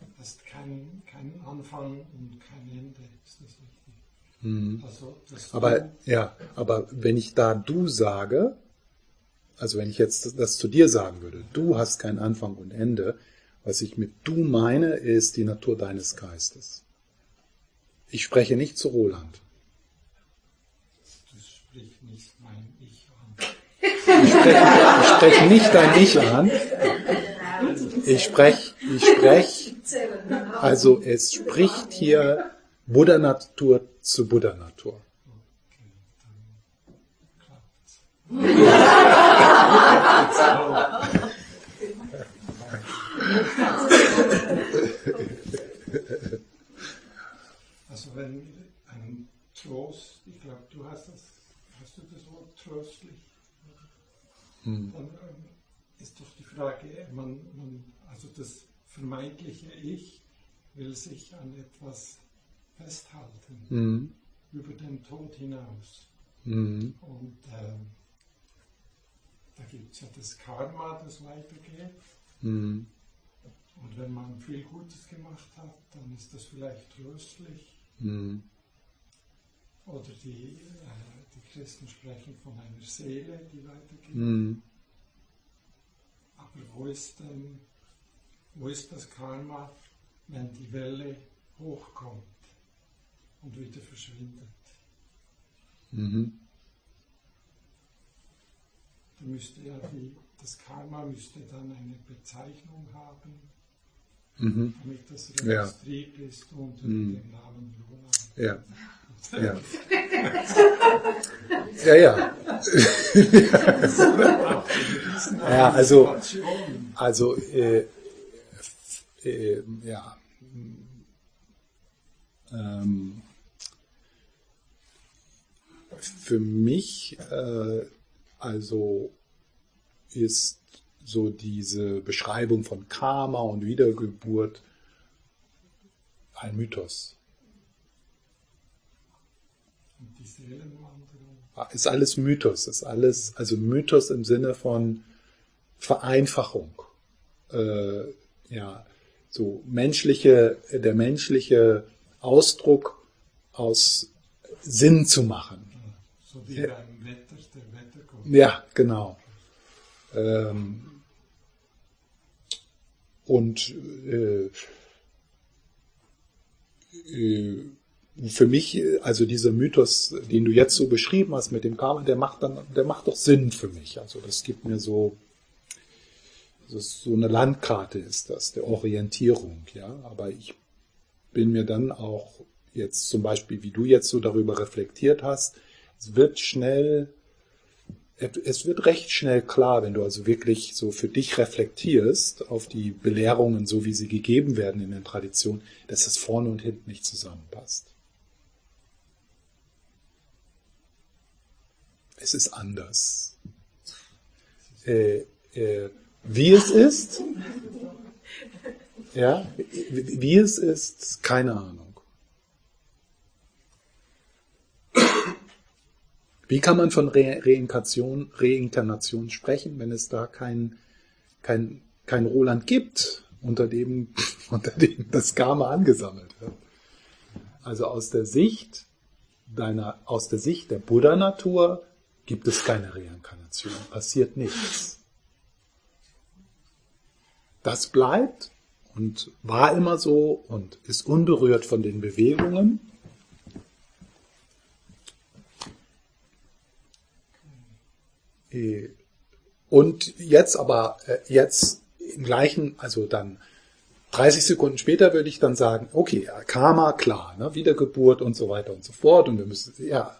du hast keinen Anfang und kein Ende, ist das richtig?
mhm.
Also, das
aber
Du,
ja, aber wenn ich da du sage, also wenn ich jetzt das zu dir sagen würde, du hast keinen Anfang und Ende, was ich mit du meine, ist die Natur deines Geistes. Ich spreche nicht zu Roland.
das spricht nicht mein Ich an.
Ich spreche, ich spreche nicht dein Ich an. Ich spreche, ich spreche, also es spricht hier Buddha-Natur zu Buddha-Natur.
Also wenn ein Trost, ich glaube, du hast das, hast du das Wort tröstlich? Dann ähm, ist doch die Frage, man, man, also das vermeintliche Ich will sich an etwas festhalten,
Mhm.
über den Tod hinaus.
Mhm.
Und ähm, da gibt es ja das Karma, das weitergeht.
Mhm.
Und wenn man viel Gutes gemacht hat, dann ist das vielleicht tröstlich.
Mhm.
Oder die, äh, die Christen sprechen von einer Seele, die weitergeht. Wo ist, denn, wo ist das Karma, wenn die Welle hochkommt und wieder verschwindet?
Mhm.
Da müsste ja die, das Karma müsste dann eine Bezeichnung haben,
Mhm.
damit das
Ja.
registriert ist unter
Mhm.
dem Namen Roland.
Ja. Ja. Ja, ja. Ja, also-. Also, äh, äh, ja. Ähm, für mich, äh, also, ist so diese Beschreibung von Karma und Wiedergeburt ein Mythos.
Und die Seelenwanderung.
Ist alles Mythos, ist alles, also Mythos im Sinne von Vereinfachung. Äh, ja, so menschliche, der menschliche Ausdruck aus Sinn zu machen.
So wie
Ja.
beim Wetter, der Wettergott.
Ja, genau. Ähm, und äh, äh, für mich, also dieser Mythos, den du jetzt so beschrieben hast mit dem Karma, der macht dann, der macht doch Sinn für mich. Also das gibt mir so, das so eine Landkarte ist das, der Orientierung, ja. Aber ich bin mir dann auch jetzt zum Beispiel, wie du jetzt so darüber reflektiert hast, es wird schnell es wird recht schnell klar, wenn du also wirklich so für dich reflektierst auf die Belehrungen, so wie sie gegeben werden in den Traditionen, dass es vorne und hinten nicht zusammenpasst. Es ist anders. Äh, äh, wie es ist, ja, wie es ist, keine Ahnung. Wie kann man von Re Reinkarnation, Reinkarnation sprechen, wenn es da kein, kein, kein Roland gibt, unter dem, unter dem das Karma angesammelt wird? Also aus der Sicht deiner, aus der Sicht der Buddha-Natur gibt es keine Reinkarnation, passiert nichts. Das bleibt und war immer so und ist unberührt von den Bewegungen. Äh, Und jetzt aber, äh, jetzt im gleichen, also dann 30 Sekunden später würde ich dann sagen, okay, Karma, klar, ne, Wiedergeburt und so weiter und so fort. Und wir müssen, ja,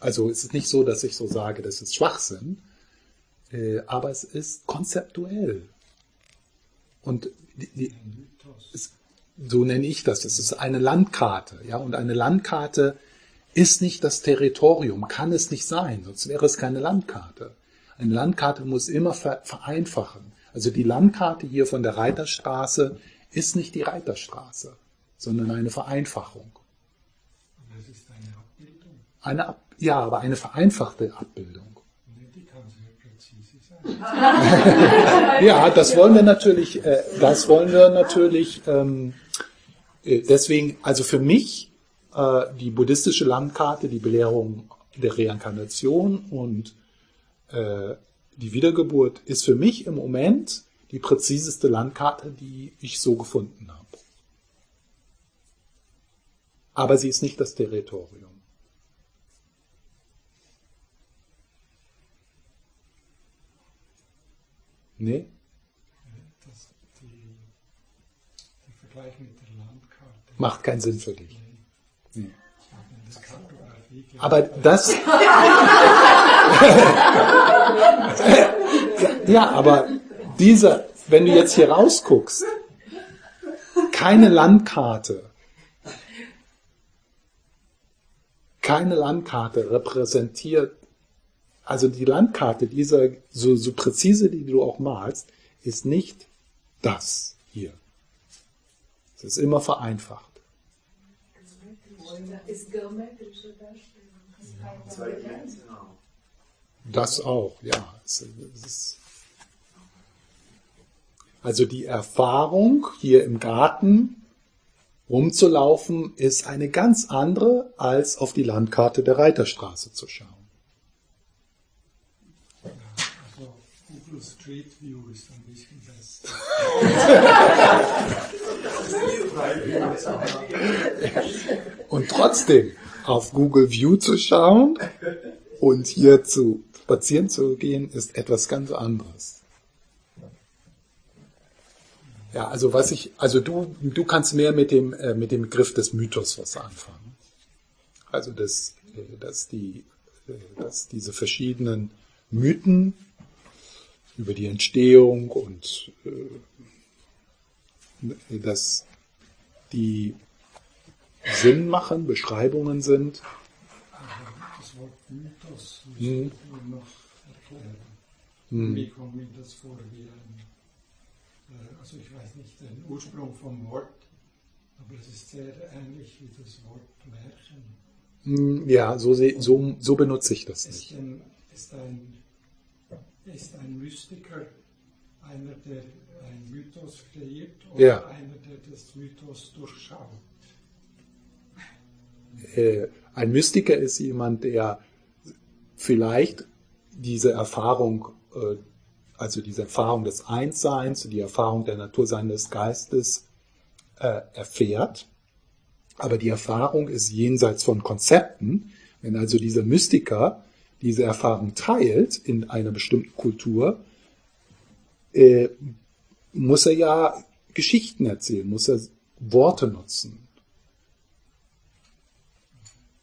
also es ist nicht so, dass ich so sage, das ist Schwachsinn, äh, aber es ist konzeptuell. Und die, die, es, so nenne ich das. Es ist eine Landkarte, ja, und eine Landkarte ist nicht das Territorium, kann es nicht sein, sonst wäre es keine Landkarte. Eine Landkarte muss immer vereinfachen. Also die Landkarte hier von der Reiterstraße ist nicht die Reiterstraße, sondern eine Vereinfachung.
Das ist eine Abbildung.
Eine, ja, aber eine vereinfachte Abbildung.
Die kann sehr präzise sein.
ja, das wollen wir natürlich, äh, das wollen wir natürlich, ähm, äh, deswegen, also für mich, äh, die buddhistische Landkarte, die Belehrung der Reinkarnation und äh, die Wiedergeburt ist für mich im Moment die präziseste Landkarte, die ich so gefunden habe. Aber sie ist nicht das Territorium. Nee?
Das, die, der Vergleich mit der Landkarte.
Macht keinen Sinn für dich. Nee. Aber das. ja, aber dieser, wenn du jetzt hier rausguckst, keine Landkarte, keine Landkarte repräsentiert, also die Landkarte dieser, so, so präzise, die du auch malst, ist nicht das hier. Es ist immer vereinfacht. Das auch, ja. Also die Erfahrung, hier im Garten rumzulaufen, ist eine ganz andere, als auf die Landkarte der Reiterstraße zu schauen.
Also Google Street View ist ein bisschen besser.
Und trotzdem auf Google View zu schauen und hier zu spazieren zu gehen, ist etwas ganz anderes. Ja, also was ich, also du, du kannst mehr mit dem, äh, mit dem Begriff des Mythos was anfangen. Also dass, äh, dass die, äh, dass diese verschiedenen Mythen über die Entstehung und äh, dass die Sinn machen, Beschreibungen sind.
Das Wort Mythos muss
Hm.
noch erklären.
Hm.
Mir kommt mir das vor wie ein, äh, also ich weiß nicht den Ursprung vom Wort, aber es ist sehr ähnlich wie das Wort Märchen.
Hm, Ja, so, so, so benutze ich das
Ist
nicht.
ein, ist ein, ist ein Mystiker einer, der ein Mythos kreiert oder
Ja.
einer, der das Mythos durchschaut?
Äh, Ein Mystiker ist jemand, der vielleicht diese Erfahrung, äh, also diese Erfahrung des Einsseins, die Erfahrung der Natur seines Geistes äh, erfährt. Aber die Erfahrung ist jenseits von Konzepten. Wenn also dieser Mystiker diese Erfahrung teilt in einer bestimmten Kultur, äh, muss er ja Geschichten erzählen, muss er Worte nutzen.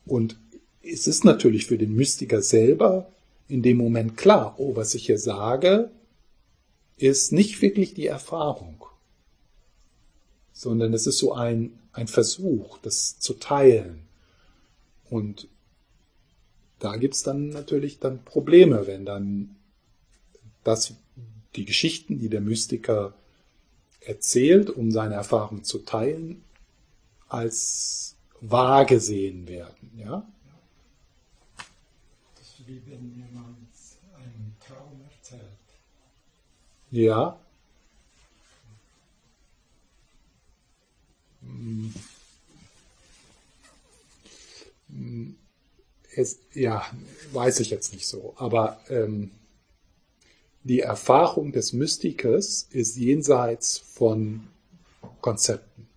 Und es ist natürlich für den Mystiker selber in dem Moment klar, oh, was ich hier sage, ist nicht wirklich die Erfahrung, sondern es ist so ein, ein Versuch, das zu teilen. Und da gibt's dann natürlich dann Probleme, wenn dann das, die Geschichten, die der Mystiker erzählt, um seine Erfahrung zu teilen, als wahr gesehen werden. Ja?
Das ist wie wenn jemand einen Traum erzählt.
Ja. Hm. Hm. Es, ja, weiß ich jetzt nicht so. Aber ähm, die Erfahrung des Mystikers ist jenseits von Konzepten.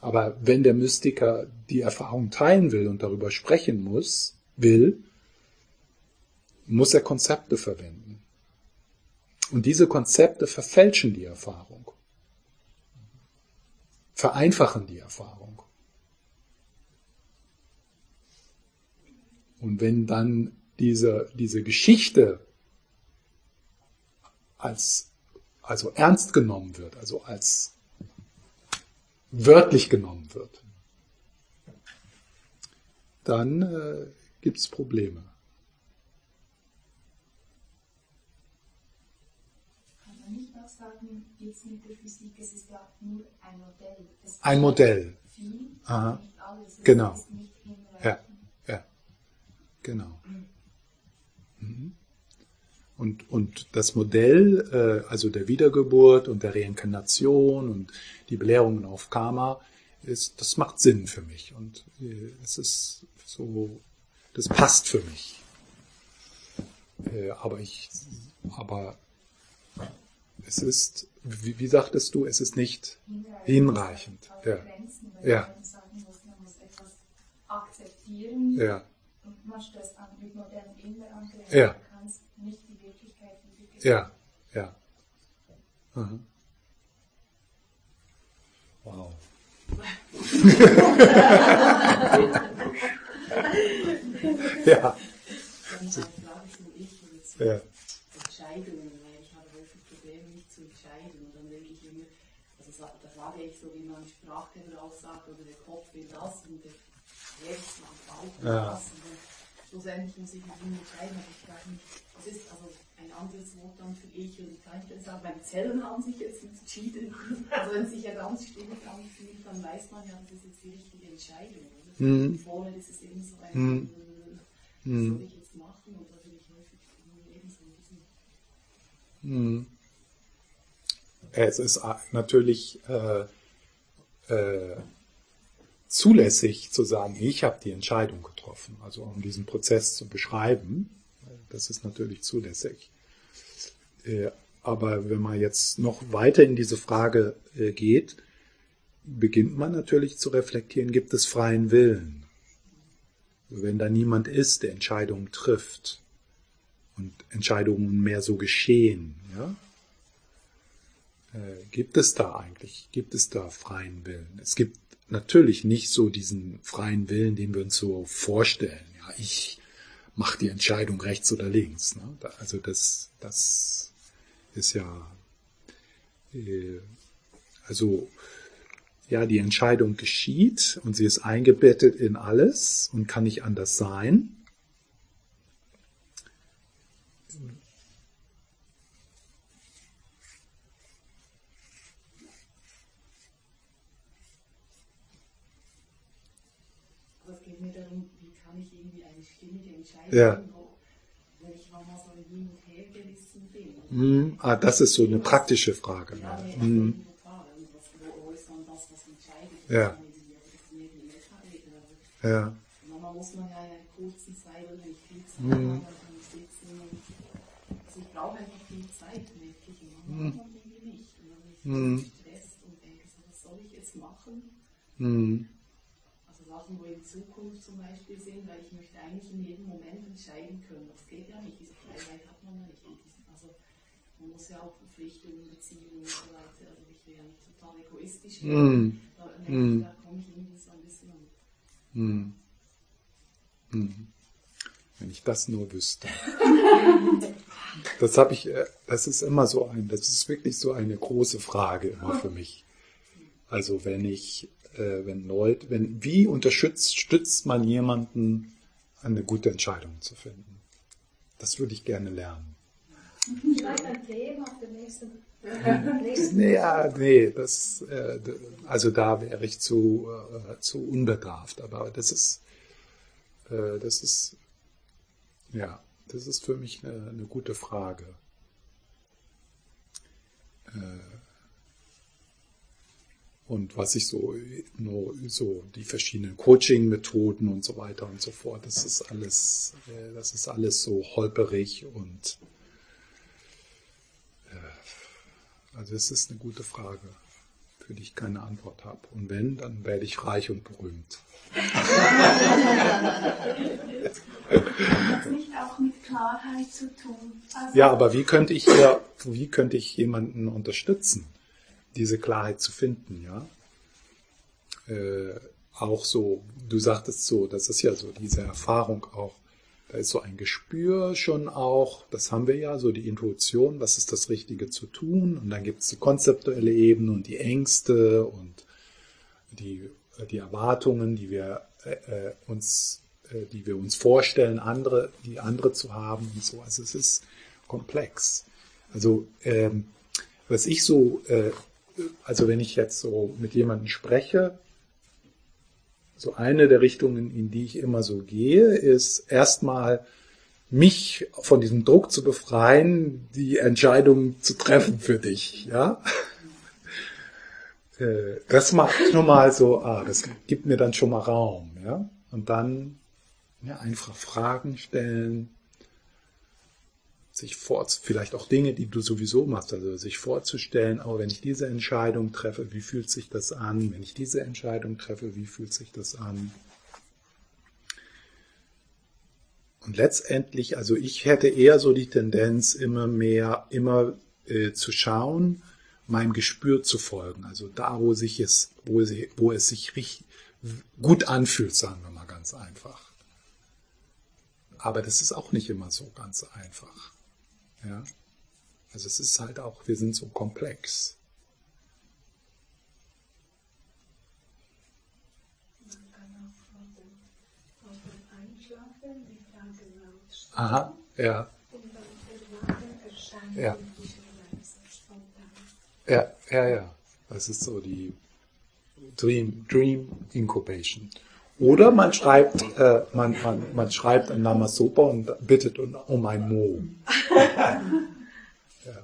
Aber wenn der Mystiker die Erfahrung teilen will und darüber sprechen muss, will, muss er Konzepte verwenden. Und diese Konzepte verfälschen die Erfahrung, vereinfachen die Erfahrung. Und wenn dann diese, diese Geschichte als, also ernst genommen wird, also als wörtlich genommen wird, dann äh, gibt es Probleme.
Kann man nicht auch sagen, jetzt mit der Physik, es ist ja nur ein Modell. Es
Ein Modell.
Viel,
Aha.
nicht alles. Es
Genau. ja, genau. Mhm. Und, und das Modell, äh, also der Wiedergeburt und der Reinkarnation und die Belehrungen auf Karma, ist, das macht Sinn für mich. Und äh, es ist so, das passt für mich. Äh, aber ich, aber es ist, wie, wie sagtest du, es ist nicht hinreichend.
Auf
Ja, Ja.
sagen
ja,
und machst das an, mit modernen Indern angrenzen.
Ja.
Du kannst nicht die Wirklichkeit wiedergeben.
ja, ja. Aha. Wow. ja,
Frage
ja,
Entscheidungen, weil ich habe häufig Probleme, mich zu entscheiden. Und dann denke ich immer, also da sage ich so, wie man Sprachgebrauch auch sagt, oder der Kopf will das und der Herz macht auch
Ja.
das. Dann schlussendlich muss ich mich entscheiden, aber ich mich, was ist also ein anderes Wort dann für ich? Und sagen, meine Zellen haben sich jetzt entschieden. Also wenn es sich ja ganz stimmig anfühlt, dann weiß man ja, das ist jetzt die richtige Entscheidung. Oder?
Mhm.
Vorher ist es eben so ein,
Mhm.
äh, was
Mhm.
soll ich jetzt machen? Und da bin ich häufig im Leben so ein bisschen
Mhm. Es ist natürlich äh, äh, zulässig zu sagen, ich habe die Entscheidung getroffen, also um diesen Prozess zu beschreiben. Das ist natürlich zulässig. Äh, aber wenn man jetzt noch weiter in diese Frage äh, geht, beginnt man natürlich zu reflektieren, gibt es freien Willen? Wenn da niemand ist, der Entscheidungen trifft und Entscheidungen mehr so geschehen, ja? Äh, gibt es da eigentlich, gibt es da freien Willen? Es gibt natürlich nicht so diesen freien Willen, den wir uns so vorstellen. Ja, ich mache die Entscheidung rechts oder links. Ne? Also das, das ist ja, äh, also ja, die Entscheidung geschieht und sie ist eingebettet in alles und kann nicht anders sein.
Aber es geht mir darum, wie kann ich irgendwie eine stimmige Entscheidung
Ja.
treffen, wo- wenn ich manchmal so hin und her gerissen bin.
Hm, ah, das ist so eine praktische Frage.
Ja, nee,
Hm? Ja. Ja.
Manchmal muss man ja in kurzen Zeit oder nicht viel Zeit
Mhm.
also ich brauche einfach viel Zeit, merke ich. Und manchmal mhm. nicht. Und dann bin ich
Mhm.
gestresst und denke was soll ich jetzt machen?
Hm,
Sachen, wo in Zukunft zum Beispiel sind, weil ich möchte eigentlich in jedem Moment entscheiden können. Das geht ja nicht, diese Freiheit hat man ja nicht. Also man muss ja auch Verpflichtungen, Beziehungen und so weiter. Also ich nicht total egoistisch werden. Da, ich, da komme ich irgendwie so ein bisschen an.
hm, hm. Wenn ich das nur wüsste. Das habe ich, äh, das ist immer so ein, das ist wirklich so eine große Frage immer für mich. Also wenn ich, äh, wenn Leute, wenn, wie unterstützt stützt man jemanden, eine gute Entscheidung zu finden? Das würde ich gerne lernen.
Vielleicht ein Thema auf der nächsten. nächsten
Ja, nee, das, äh, also da wäre ich zu, äh, zu unbedarft. Aber das ist, äh, das ist, ja, das ist für mich eine, eine gute Frage. Äh, und was ich so, so die verschiedenen Coaching-Methoden und so weiter und so fort, das ist alles, äh, das ist alles so holperig und Also es ist eine gute Frage, für die ich keine Antwort habe. Und wenn, dann werde ich reich und berühmt.
Hat das nicht auch mit Klarheit zu tun? Also,
Ja, aber wie könnte ich ja, wie könnte ich jemanden unterstützen, diese Klarheit zu finden, ja? Äh, auch so, du sagtest so, das ist ja so diese Erfahrung auch, Da ist so ein Gespür schon auch, das haben wir ja, so die Intuition, was ist das Richtige zu tun. Und dann gibt es die konzeptuelle Ebene und die Ängste und die, die Erwartungen, die wir äh, äh uns, äh, die wir uns vorstellen, andere, die andere zu haben und so. Also es ist komplex. Also ähm, was ich so, äh, also wenn ich jetzt so mit jemandem spreche, so eine der Richtungen, in die ich immer so gehe, ist erstmal mich von diesem Druck zu befreien, die Entscheidung zu treffen für dich, ja. Äh, das macht schon mal so, ah, das gibt mir dann schon mal Raum, ja. Und dann ja, einfach Fragen stellen, sich vor, vielleicht auch Dinge, die du sowieso machst, also sich vorzustellen, oh, wenn ich diese Entscheidung treffe, wie fühlt sich das an? Wenn ich diese Entscheidung treffe, wie fühlt sich das an? Und letztendlich, also ich hätte eher so die Tendenz, immer mehr, immer äh, zu schauen, meinem Gespür zu folgen. Also da, wo sich es, wo, sie, wo es sich richtig, gut anfühlt, sagen wir mal ganz einfach. Aber das ist auch nicht immer so ganz einfach. Ja? Also es ist halt auch, wir sind so komplex. Aha, ja. Ja. Ja, ja, ja. Das ist so die Dream, Dream Incubation. Oder man schreibt, äh, man, man, man schreibt ein Namasopa und bittet um ein Mo. ja.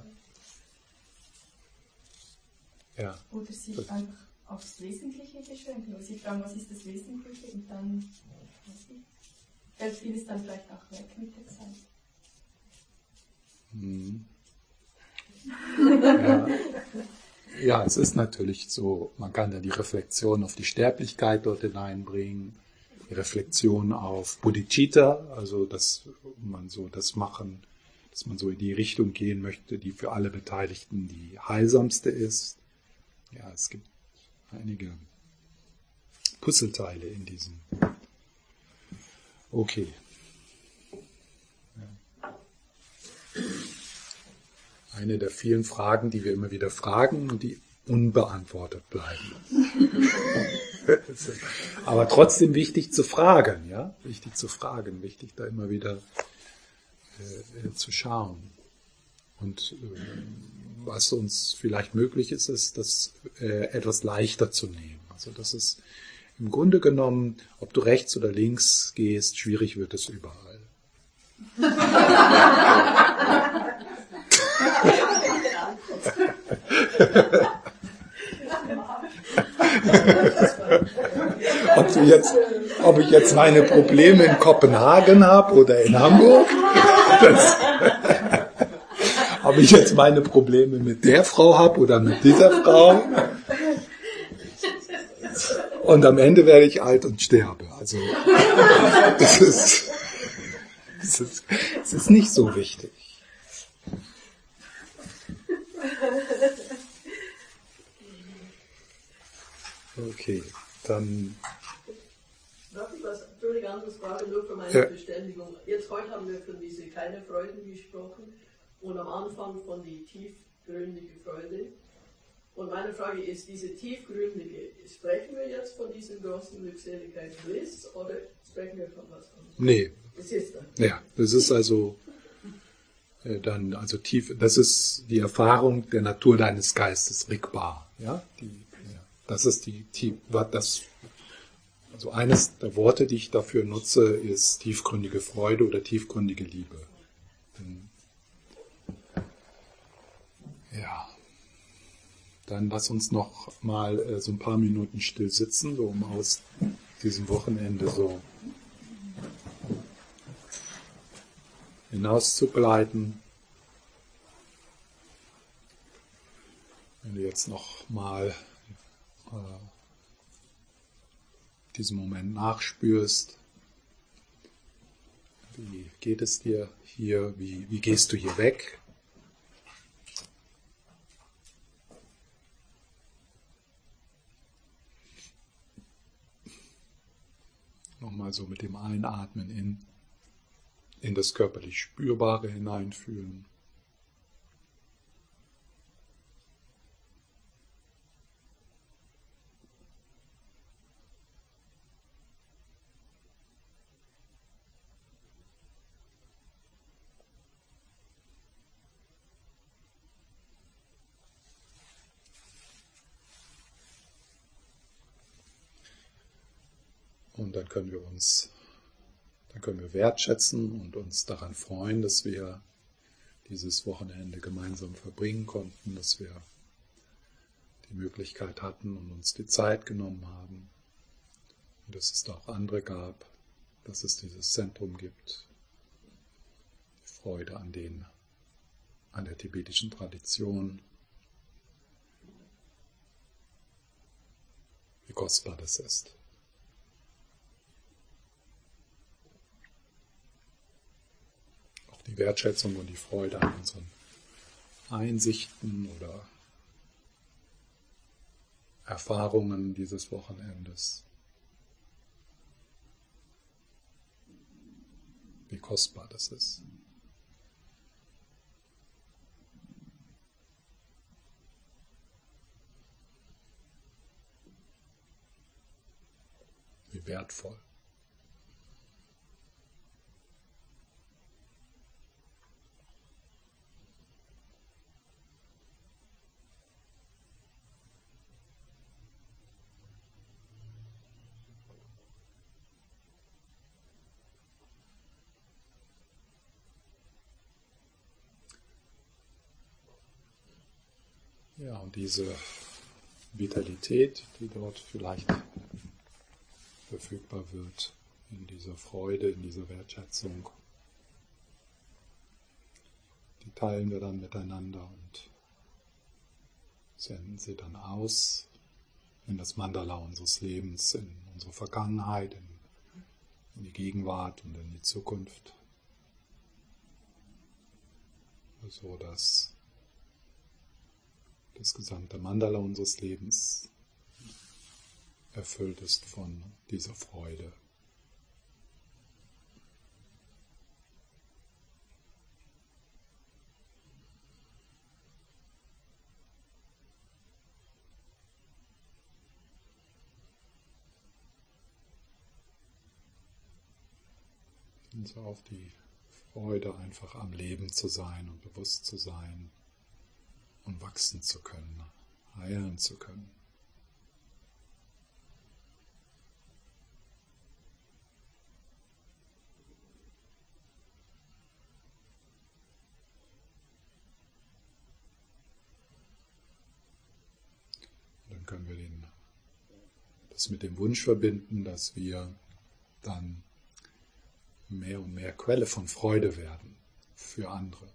ja. Oder sich einfach aufs Wesentliche beschränken. Oder sich fragen, was ist das Wesentliche und dann fällt vieles dann vielleicht auch weg mit der Zeit.
Hm. ja. Ja, es ist natürlich so, man kann da die Reflexion auf die Sterblichkeit dort hineinbringen, die Reflexion auf Bodhicitta, also dass man so das machen, dass man so in die Richtung gehen möchte, die für alle Beteiligten die heilsamste ist. Ja, es gibt einige Puzzleteile in diesem. Okay. Ja eine der vielen Fragen, die wir immer wieder fragen und die unbeantwortet bleiben. Aber trotzdem wichtig zu fragen, ja, wichtig zu fragen, wichtig da immer wieder äh, zu schauen. Und äh, was uns vielleicht möglich ist, ist, das äh, etwas leichter zu nehmen. Also das ist im Grunde genommen, ob du rechts oder links gehst, schwierig wird es überall. du jetzt, ob ich jetzt meine Probleme in Kopenhagen habe oder in Hamburg, das, ob ich jetzt meine Probleme mit der Frau habe oder mit dieser Frau. Und am Ende werde ich alt und sterbe. Also das ist, das ist, das ist nicht so wichtig. Okay, dann.
Andere Frage nur für meine ja. Bestätigung. Jetzt heute haben wir von diese kleine Freuden gesprochen und am Anfang von die tiefgründige Freude. Und meine Frage ist, diese tiefgründige, sprechen wir jetzt von diesem großen Glückseligkeit Bliss oder sprechen wir von was anderes?
Nee.
Das ist dann.
Ja, das ist also äh, dann, also tief, das ist die Erfahrung der Natur deines Geistes, Rigbar, ja, die das ist die, die das, also eines der Worte, die ich dafür nutze, ist tiefgründige Freude oder tiefgründige Liebe. Ja. Dann lass uns noch mal äh, so ein paar Minuten still sitzen, so um aus diesem Wochenende so hinauszugleiten. Wenn du jetzt noch mal äh, diesen Moment nachspürst. Wie geht es dir hier? Wie, wie gehst du hier weg? Nochmal so mit dem Einatmen in in das körperlich Spürbare hineinfühlen. Und dann können wir uns, dann können wir wertschätzen und uns daran freuen, dass wir dieses Wochenende gemeinsam verbringen konnten, dass wir die Möglichkeit hatten und uns die Zeit genommen haben. Und dass es da auch andere gab, dass es dieses Zentrum gibt. Die Freude an den, an der tibetischen Tradition. Wie kostbar das ist. Die Wertschätzung und die Freude an unseren Einsichten oder Erfahrungen dieses Wochenendes. Wie kostbar das ist. Wie wertvoll. Und diese Vitalität, die dort vielleicht verfügbar wird, in dieser Freude, in dieser Wertschätzung, die teilen wir dann miteinander und senden sie dann aus in das Mandala unseres Lebens, in unsere Vergangenheit, in, in die Gegenwart und in die Zukunft, so dass das gesamte Mandala unseres Lebens erfüllt ist von dieser Freude. Und so auf die Freude einfach am Leben zu sein und bewusst zu sein und wachsen zu können, heilen zu können. dann können wir den, das mit dem Wunsch verbinden, dass wir dann mehr und mehr Quelle von Freude werden für andere.